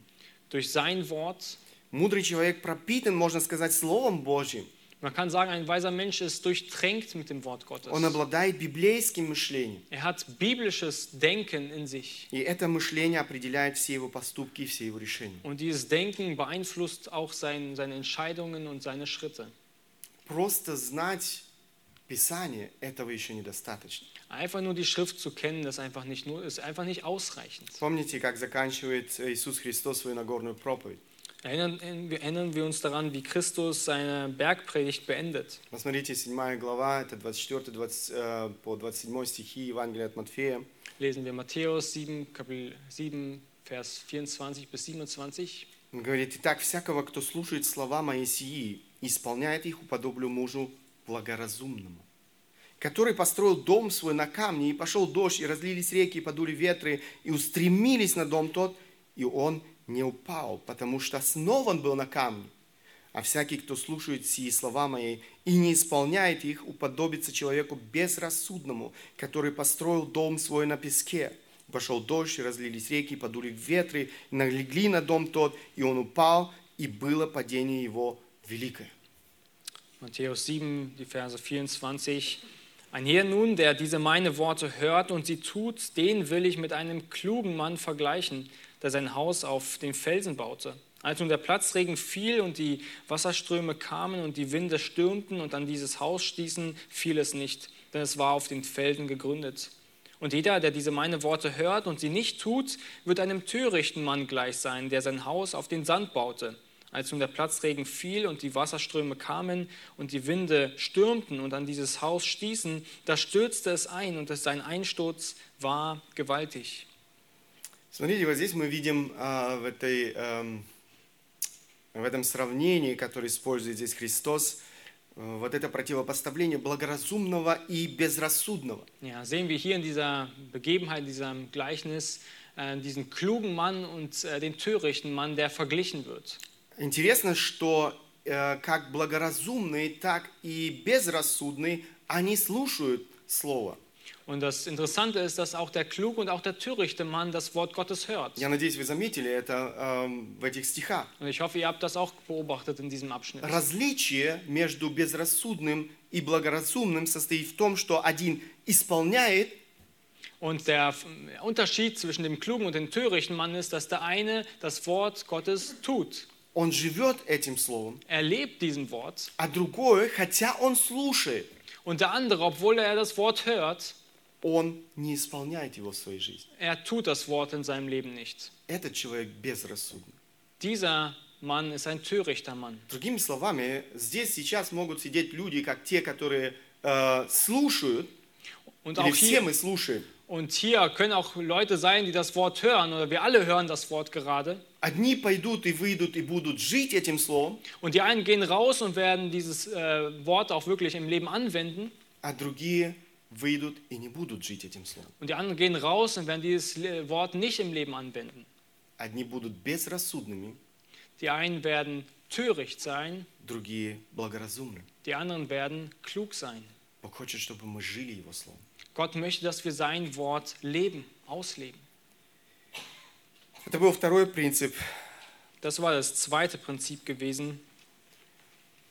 durch sein Wort. Мудрый человек пропитан, можно сказать, Словом Божьим. Man kann sagen, ein weiser Mensch ist durchtränkt mit dem Wort Gottes. Он обладает библейским мышлением. Er hat biblisches Denken in sich. И это мышление определяет все его поступки и все его решения. Und dieses Denken beeinflusst auch sein, seine Entscheidungen und seine Schritte. Просто знать Писание этого еще недостаточно. Einfach nur die Schrift zu kennen, das einfach nicht nur, ist einfach nicht ausreichend. Помните, как заканчивает Иисус Христос свою Нагорную проповедь? Erinnern, erinnern wir uns daran, wie Christus seine Bergpredigt beendet. Посмотрите, 7 глава, это 24 20, э, по 27 стихи Евангелия от Матфея. lesen wir Matthäus 7, Kapitel 7, Vers 24 bis 27. Он говорит, «Итак, всякого, кто слушает слова мои сии исполняет их, уподоблю мужу благоразумному, который построил дом свой на камне, и пошел дождь, и разлились реки, и подули ветры, и устремились на дом тот, и он не упал, потому что основан был на камне. А всякий, кто слушает сии слова мои и не исполняет их, уподобится человеку безрассудному, который построил дом свой на песке. Пошел дождь, разлились реки, подули ветры, налегли на дом тот, и он упал, и было падение его великое. Matthäus 7, die Verse 24. Ein Herr nun, der diese meine Worte hört und sie tut, den will ich mit einem klugen Mann vergleichen, der sein Haus auf den Felsen baute. Als nun der Platzregen fiel und die Wasserströme kamen und die Winde stürmten und an dieses Haus stießen, fiel es nicht, denn es war auf den Felsen gegründet. Und jeder, der diese meine Worte hört und sie nicht tut, wird einem törichten Mann gleich sein, der sein Haus auf den Sand baute. Als nun der Platzregen fiel und die Wasserströme kamen und die Winde stürmten und an dieses Haus stießen, da stürzte es ein und sein Einsturz war gewaltig. Смотрите, вот здесь мы видим а, в, этой, эм, в этом сравнении, которое использует здесь Христос, э, вот это противопоставление благоразумного и безрассудного. Ja, sehen wir hier in dieser Begebenheit, in diesem Gleichnis, äh, diesen klugen Mann und äh, den törichten Mann, der verglichen wird. Интересно, что э, как благоразумные, так и безрассудные, они слушают Слово. Und das Interessante ist, dass auch der kluge und auch der törichte Mann das Wort Gottes hört. Я надеюсь, вы заметили это эм, в этих стихах. Und ich hoffe, ihr habt das auch beobachtet in diesem Abschnitt. Различие между безрассудным и благоразумным состоит в том, что один исполняет, Und der Unterschied zwischen dem klugen und dem törichten Mann ist, dass der eine das Wort Gottes tut. он живет этим словом, Er lebt diesem Wort. а другой, хотя он слушает, Und der andere, obwohl er das Wort hört, он не исполняет его в своей жизни. er tut das Wort in seinem Leben nicht. Этот человек безрассудный. Dieser Mann ist ein törichter Mann. Другими словами, здесь сейчас могут сидеть люди, как те, которые э, слушают, Und или auch все hier, мы слушаем. und hier können auch Leute sein, die das Wort hören, oder wir alle hören das Wort gerade. Одни пойдут и выйдут и будут жить этим словом, Und die einen gehen raus und werden dieses äh, Wort auch wirklich im Leben anwenden. а другие выйдут и не будут жить этим словом. Und die anderen gehen raus und werden dieses Le- Wort nicht im Leben anwenden. Одни будут безрассудными, Die einen werden töricht sein, другие благоразумны. die anderen werden klug sein. Бог хочет, чтобы мы жили Его Словом. Gott möchte, dass wir sein Wort leben, ausleben. Это был второй принцип. Das war das zweite Prinzip gewesen.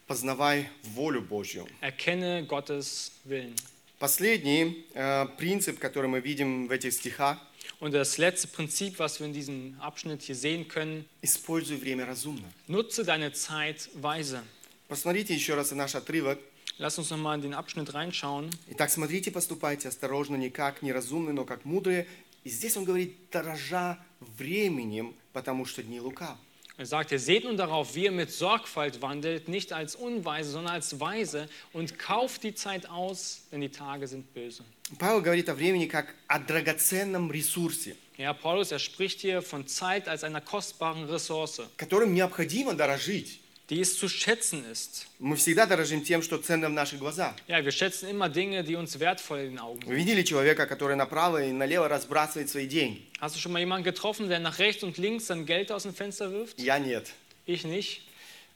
Познавай волю Божью. Erkenne Gottes Willen. Последний э, принцип, который мы видим в этих стихах, Und das letzte Prinzip, was wir in diesem Abschnitt hier sehen können, используй время разумно. nutze deine Zeit weise. Посмотрите еще раз на наш отрывок. Lass uns nochmal in den Abschnitt reinschauen. Итак, смотрите, поступайте осторожно, не как неразумные, но как мудрые. И здесь он говорит, дорожа временем, потому что дни лукав. Er sagt, ihr seht nun darauf, wie ihr mit Sorgfalt wandelt, nicht als Unweise, sondern als Weise und kauft die Zeit aus, denn die Tage sind böse. Павел говорит о времени как о драгоценном ресурсе, Ja, Paulus, er spricht hier von Zeit als einer kostbaren Ressource, которым необходимо дорожить. Die es zu schätzen ist. Мы всегда дорожим тем, что ценно в наших глазах. Ja, wir schätzen immer Dinge, die uns wertvoll in den Augen Вы sind. видели человека, который направо и налево разбрасывает свои деньги? Hast du schon mal jemanden getroffen, der nach rechts und links sein Geld aus dem Fenster wirft? Я нет. Ich nicht.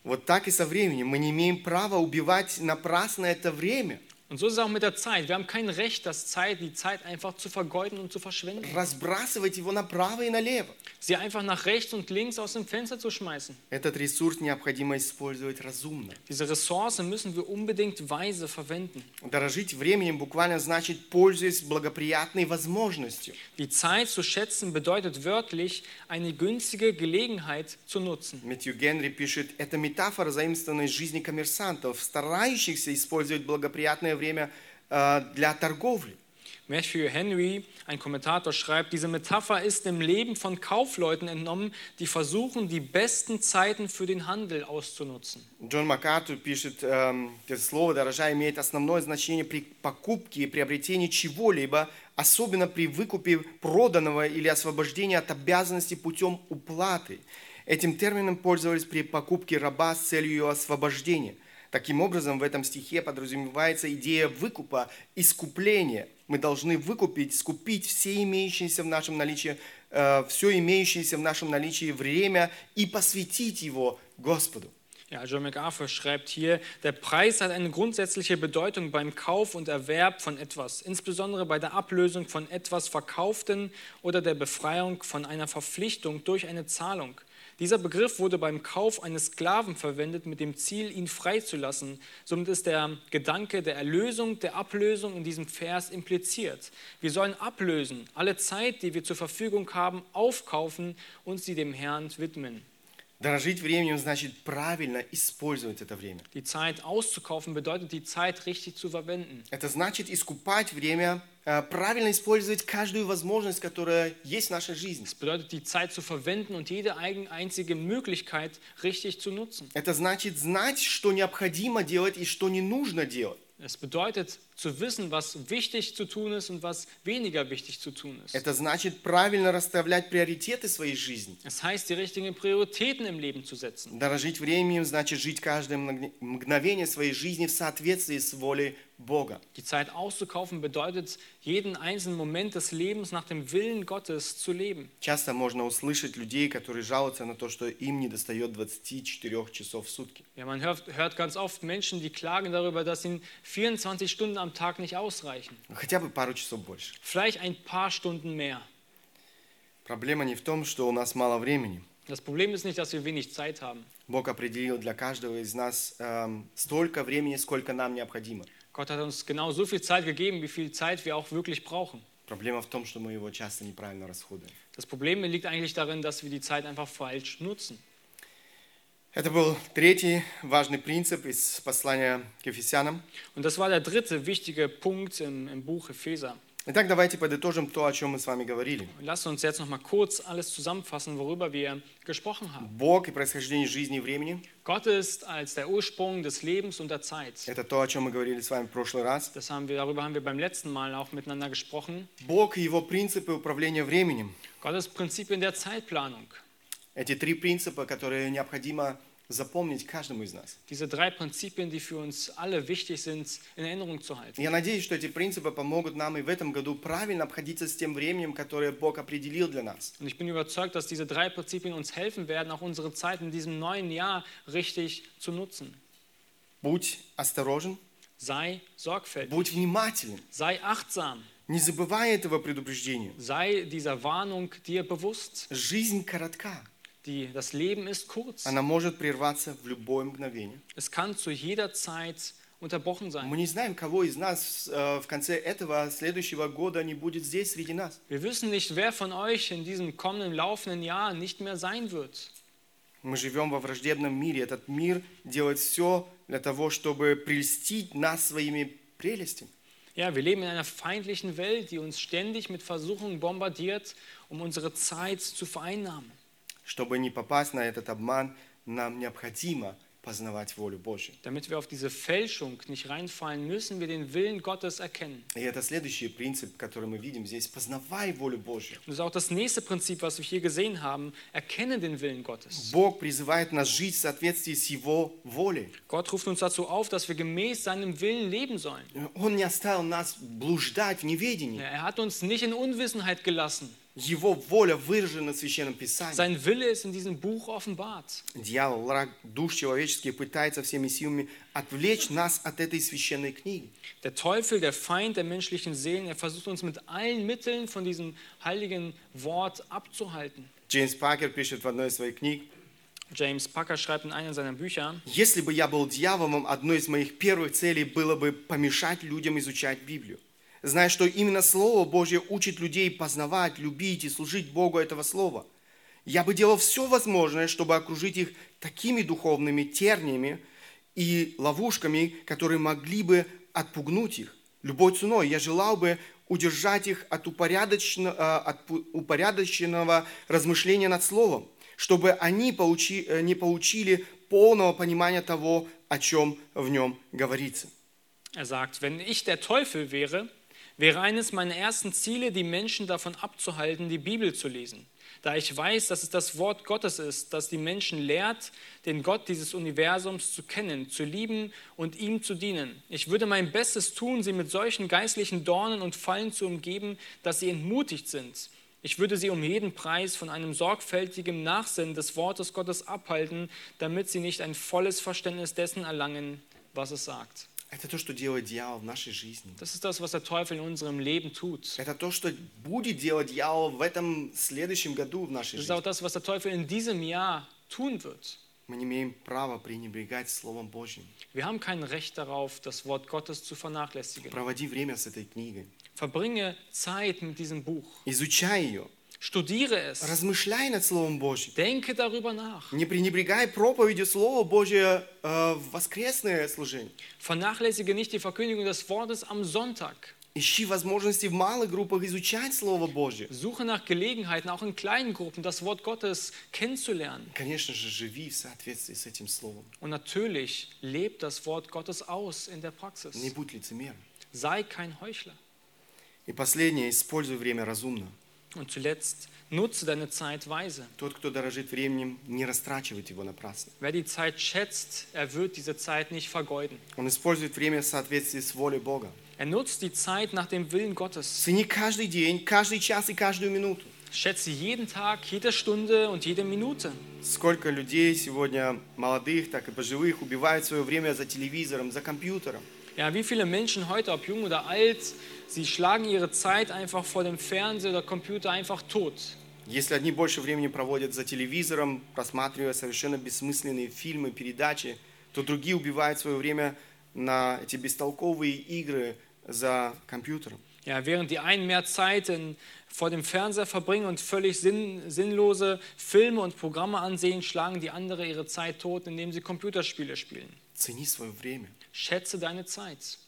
Вот так и со временем. Мы не имеем права убивать напрасно это время, Und so ist es auch mit der Zeit. Wir haben kein Recht, das Zeit, die Zeit einfach zu vergeuden und zu verschwenden. разбрасывать его направо и налево. Sie einfach nach rechts und links aus dem Fenster zu schmeißen. Этот ресурс необходимо использовать разумно. Diese Ressource müssen wir unbedingt weise verwenden. Дорожить временем буквально значит пользуясь благоприятной возможностью. Die Zeit zu schätzen bedeutet wörtlich, eine günstige Gelegenheit zu nutzen. Мэтью Генри пишет, это метафора, заимствованная из жизни коммерсантов, старающихся использовать благоприятное время э, для торговли. Matthew Henry, ein Kommentator, schreibt, diese Metapher ist dem Leben von Kaufleuten entnommen, die versuchen, die besten Zeiten für den Handel auszunutzen. Джон МакАртур пишет, эм, это слово «дорожа» имеет основное значение при покупке и приобретении чего-либо, особенно при выкупе проданного или освобождении от обязанностей путем уплаты. Этим термином пользовались при покупке раба с целью ее освобождения. Таким образом, в этом стихе подразумевается идея выкупа, искупления. Мы должны выкупить, скупить все имеющиеся в нашем наличии, э, все имеющееся в нашем наличии время и посвятить его Господу. Ja, John MacArthur schreibt hier, der Preis hat eine grundsätzliche Bedeutung beim Kauf und Erwerb von etwas, insbesondere bei der Ablösung von etwas Verkauften oder der Befreiung von einer Verpflichtung durch eine Zahlung. Dieser Begriff wurde beim Kauf eines Sklaven verwendet mit dem Ziel, ihn freizulassen. Somit ist der Gedanke der Erlösung, der Ablösung in diesem Vers impliziert. Wir sollen ablösen, alle Zeit, die wir zur Verfügung haben, aufkaufen und sie dem Herrn widmen. Дорожить временем значит правильно использовать это время. Die Zeit auszukaufen bedeutet, die Zeit richtig zu verwenden. Это значит искупать время, э, правильно использовать каждую возможность, которая есть в нашей жизни. Es bedeutet, die Zeit zu verwenden und jede einzige Möglichkeit richtig zu nutzen. Это значит знать, что необходимо делать и что не нужно делать. Es bedeutet zu wissen, was wichtig zu tun ist und was weniger wichtig zu tun ist. Это значит правильно расставлять приоритеты своей жизни. Es heißt, die richtigen Prioritäten im Leben zu setzen. Дорожить временем значит жить каждое мгновение- мгновение своей жизни в соответствии с волей Бога. Die Zeit auszukaufen bedeutet, jeden einzelnen Moment des Lebens nach dem Willen Gottes zu leben. Часто можно услышать людей, которые жалуются на то, что им не достает 24 часов в сутки. Ja, man hört, hört ganz oft Menschen, die klagen darüber, dass ihnen 24 Stunden am Tag nicht ausreichen. Хотя бы пару часов больше. Vielleicht ein paar Stunden mehr. Проблема не в том, что у нас мало времени. Das Problem ist nicht, dass wir wenig Zeit haben. Бог определил для каждого из нас эм, столько времени, сколько нам необходимо. Gott hat uns genau so viel Zeit gegeben, wie viel Zeit wir auch wirklich brauchen. Проблема в том, что мы его часто неправильно расходуем. Das Problem liegt eigentlich darin, dass wir die Zeit einfach falsch nutzen. Это был третий важный принцип из послания к Ефесянам. Und das war der dritte wichtige Punkt im, im Buch Epheser. Итак, давайте подытожим то, о чем мы с вами говорили. Lasst uns jetzt noch mal kurz alles zusammenfassen, worüber wir gesprochen haben. Бог и происхождение жизни и времени Gott ist als der Ursprung des Lebens und der Zeit. – это то, о чем мы говорили с вами в прошлый раз. Das haben wir, darüber haben wir beim letzten Mal auch miteinander gesprochen. Бог и его принципы управления временем. Gottes Prinzipien der Zeitplanung. Эти три принципа, которые необходимо запомнить каждому из нас. Diese drei Prinzipien, die für uns alle wichtig sind, in Erinnerung zu halten. Я надеюсь, что эти принципы помогут нам и в этом году правильно обходиться с тем временем, которое Бог определил для нас. Und ich bin überzeugt, dass diese drei Prinzipien uns helfen werden, auch unsere Zeit in diesem neuen Jahr richtig zu nutzen. Будь осторожен, Sei sorgfältig, будь внимателен, sei achtsam, не забывай этого предупреждения. sei dieser Warnung dir bewusst. Жизнь коротка, Die, das Leben ist kurz. она может прерваться в любое мгновение. Es kann zu jeder Zeit unterbrochen Мы sein. не знаем, кого из нас э, в конце этого следующего года не будет здесь среди нас. Wir wissen nicht, wer von euch in diesem kommenden laufenden Jahr nicht mehr sein wird. Мы живем во враждебном мире. Этот мир делает все для того, чтобы прельстить нас своими прелестями. Ja, wir leben in einer feindlichen Welt, die uns ständig mit Versuchungen bombardiert, um unsere Zeit zu vereinnahmen. Чтобы не попасть на этот обман, нам необходимо познавать волю Божью. Damit wir auf diese Fälschung nicht reinfallen, müssen wir den Willen Gottes erkennen. И это следующий принцип, который мы видим здесь. Познавай волю Божью. Und das ist auch das nächste Prinzip, was wir hier gesehen haben. Erkenne den Willen Gottes. Бог призывает нас жить в соответствии с Его волей. Gott ruft uns dazu auf, dass wir gemäß seinem Willen leben sollen. Он не оставил нас блуждать в неведении. Er hat uns nicht in Unwissenheit gelassen. Его воля выражена в Священном Писании. Sein Wille ist in diesem Buch offenbart. Дьявол, враг душ человеческих, пытается всеми силами отвлечь нас от этой священной книги. Der Teufel, der Feind der menschlichen Seelen, er versucht uns mit allen Mitteln von diesem heiligen Wort abzuhalten. Джеймс Пакер пишет в одной из своих книг, James Packer schreibt in einem seiner Bücher, «Если бы я был дьяволом, одной из моих первых целей было бы помешать людям изучать Библию. Зная, что именно Слово Божье учит людей познавать, любить и служить Богу этого Слова. Я бы делал все возможное, чтобы окружить их такими духовными терниями и ловушками, которые могли бы отпугнуть их. любой ценой. Я желал бы удержать их от, упорядочно- э, от упорядоченного размышления над Словом, чтобы они получи- э, не получили полного понимания того, о чем в нем говорится. Er sagt, wenn ich der Teufel wäre, wäre eines meiner ersten Ziele, die Menschen davon abzuhalten, die Bibel zu lesen. Da ich weiß, dass es das Wort Gottes ist, das die Menschen lehrt, den Gott dieses Universums zu kennen, zu lieben und ihm zu dienen. Ich würde mein Bestes tun, sie mit solchen geistlichen Dornen und Fallen zu umgeben, dass sie entmutigt sind. Ich würde sie um jeden Preis von einem sorgfältigen Nachsinnen des Wortes Gottes abhalten, damit sie nicht ein volles Verständnis dessen erlangen, was es sagt. Это то, что делает дьявол в нашей жизни. Das ist das, was der Teufel in unserem Leben tut. Это то, что будет делать дьявол в этом следующем году в нашей Das ist auch жизни. das, was der Teufel in diesem Jahr tun wird. Мы не имеем права пренебрегать Словом Божьим. Wir haben kein Recht darauf, das Wort Gottes zu vernachlässigen. Проводи время с этой книгой. Verbringe Zeit mit diesem Buch. Изучай ее. Studiere es. Размышляй над Словом Божьим. Denke darüber nach. Не пренебрегай проповедью Слова Божьего э, в воскресное служение. Vernachlässige nicht die Verkündigung des Wortes am Sonntag. Ищи возможности в малых группах изучать Слово Божье. Suche nach Gelegenheiten, auch in kleinen Gruppen, das Wort Gottes kennenzulernen. Конечно же, живи в соответствии с этим Словом. Und natürlich lebt das Wort Gottes aus in der Не Praxis. будь лицемером. Sei kein Heuchler. И последнее, используй время разумно. Und zuletzt, nutze deine Zeit weise. Тот, кто дорожит временем, не растрачивает его напрасно. Wer die Zeit schätzt, er wird diese Zeit nicht vergeuden. Он использует время в соответствии с волей Бога. Er nutzt die Zeit nach dem Willen Gottes. Цени каждый день, каждый час и каждую минуту. Schätze jeden Tag, jede Stunde und jede Minute. Сколько людей сегодня, молодых, так и пожилых, убивают свое время за телевизором, за компьютером. Ja, wie viele Menschen heute, ob jung oder alt, sie schlagen ihre Zeit einfach vor dem Fernseher oder Computer einfach tot. Если одни больше времени проводят за телевизором, просматривая совершенно бессмысленные фильмы, передачи, то другие убивают свое время на эти бестолковые игры за компьютером. Ja, während die einen mehr Zeit in, vor dem Fernseher verbringen und völlig sinn, sinnlose Filme und Programme ansehen, schlagen die andere ihre Zeit tot, indem sie Computerspiele spielen. Цени свое время. Schätze deine Zeit.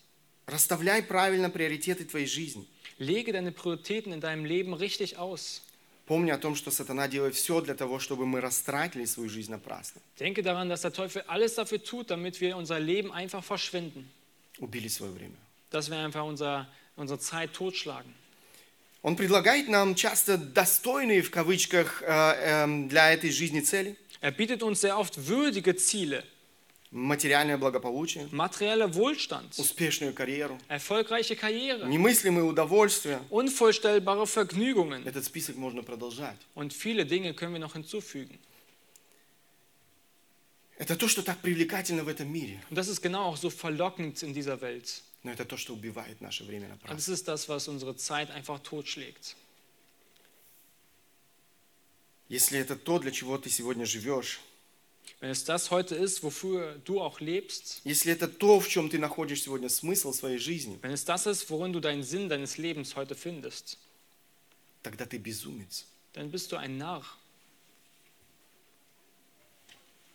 Расставляй правильно приоритеты твоей жизни. Lege deine Prioritäten in deinem Leben richtig aus. Помни о том, что сатана делает все для того, чтобы мы растратили свою жизнь напрасно. Denke daran, dass der Teufel alles dafür tut, damit wir unser Leben einfach verschwenden. Убили свое время. Dass wir einfach unser, unsere Zeit totschlagen. Он предлагает нам часто достойные, в кавычках, э, эм, для этой жизни цели. Er bietet uns sehr oft würdige Ziele, Материальное благополучие, materieller Wohlstand, успешную карьеру, erfolgreiche Karriere, немыслимые удовольствия. unvorstellbare Vergnügungen Этот список можно продолжать. und viele Dinge können wir noch hinzufügen. Это то, что так привлекательно в этом мире. Und das ist genau auch so verlockend in dieser Welt. Но это то, что убивает наше время напрасно. das ist das, was unsere Zeit einfach totschlägt. Если это то, для чего ты сегодня живешь, Wenn es das heute ist, wofür du auch lebst, если это то, в чем ты находишь сегодня смысл своей жизни, wenn es das ist, worin du deinen Sinn deines Lebens heute findest, тогда ты безумец. dann bist du ein Narr.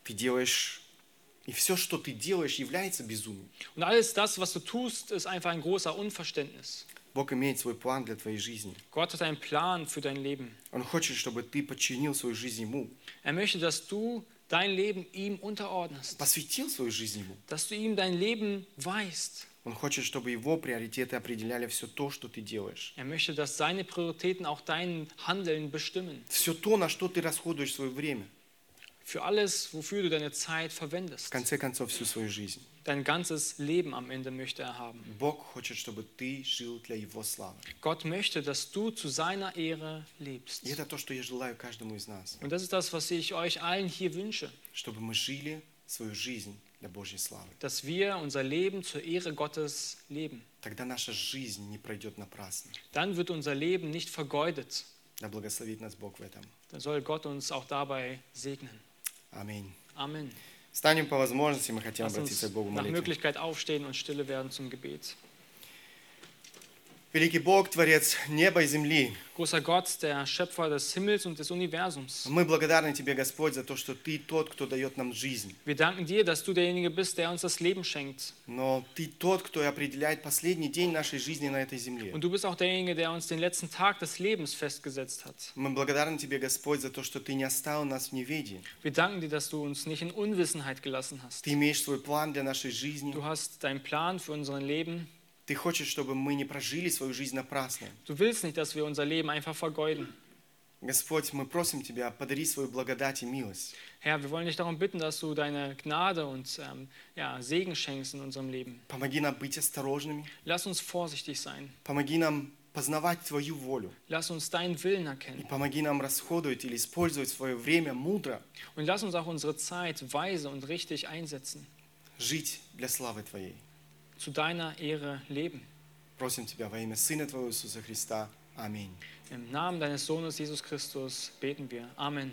Ты делаешь... И все, что ты делаешь, является безумием. Und alles das, was du tust, ist einfach ein großer Unverständnis. Бог имеет свой план для твоей жизни. Gott hat einen Plan für dein Leben. Он хочет, чтобы ты подчинил свою жизнь Ему, Er möchte, dass du dein Leben ihm unterordnest, посвятил свою жизнь Ему. dass du ihm dein Leben weißt. Он хочет, чтобы Его приоритеты определяли все то, что ты делаешь. Er möchte, dass seine Prioritäten auch dein Handeln bestimmen. Все то, на что ты расходуешь свое время. Für alles, wofür du deine Zeit В verwendest. конце концов, всю свою жизнь. Dein ganzes Leben am Ende möchte er haben. Бог хочет, чтобы ты жил для Его славы. Gott möchte, dass du zu seiner Ehre lebst. И это то, что я желаю каждому из нас. Und das ist das, was ich euch allen hier wünsche, Чтобы мы жили свою жизнь для Божьей славы. dass wir unser Leben zur Ehre Gottes leben. Тогда наша жизнь не пройдет напрасно. Dann wird unser Leben nicht vergeudet. Да благословит нас Бог в этом. Dann soll Gott uns auch dabei segnen. Аминь. Amen. Станем по возможности, мы хотим Lass обратиться uns к Богу nach молитвой. Möglichkeit aufstehen und stille werden zum Gebet. Великий Бог, Творец неба и земли, Großer Gott, der Schöpfer des Himmels und des Universums. мы благодарны Тебе, Господь, за то, что Ты тот, кто дает нам жизнь. Wir danken dir, dass du derjenige bist, der uns das Leben schenkt. Но Ты тот, кто определяет последний день нашей жизни на этой земле. Und du bist auch derjenige, der uns den letzten Tag des Lebens festgesetzt hat. Мы благодарны Тебе, Господь, за то, что Ты не оставил нас в неведении. Wir danken dir, dass du uns nicht in Unwissenheit gelassen hast. Ты имеешь свой план для нашей жизни. Du hast deinen Plan für unser Leben. Ты хочешь, чтобы мы не прожили свою жизнь напрасно. Du willst nicht, dass wir unser Leben einfach vergeuden. Господь, мы просим Тебя, подари свою благодать и милость. Herr, wir wollen dich darum bitten, dass du deine Gnade und ähm, ja, Segen schenkst in unserem Leben. Помоги нам быть осторожными. Lass uns vorsichtig sein. Помоги нам познавать Твою волю. Lass uns deinen Willen И erkennen. помоги нам расходовать или использовать свое время мудро, Und lass uns auch unsere Zeit weise und richtig einsetzen. жить для славы Твоей. Zu deiner Ehre leben. Просим Тебя во имя Сына Твоего Иисуса Христа. Аминь. Im Namen deines Sohnes Jesus Christus beten wir. Amen.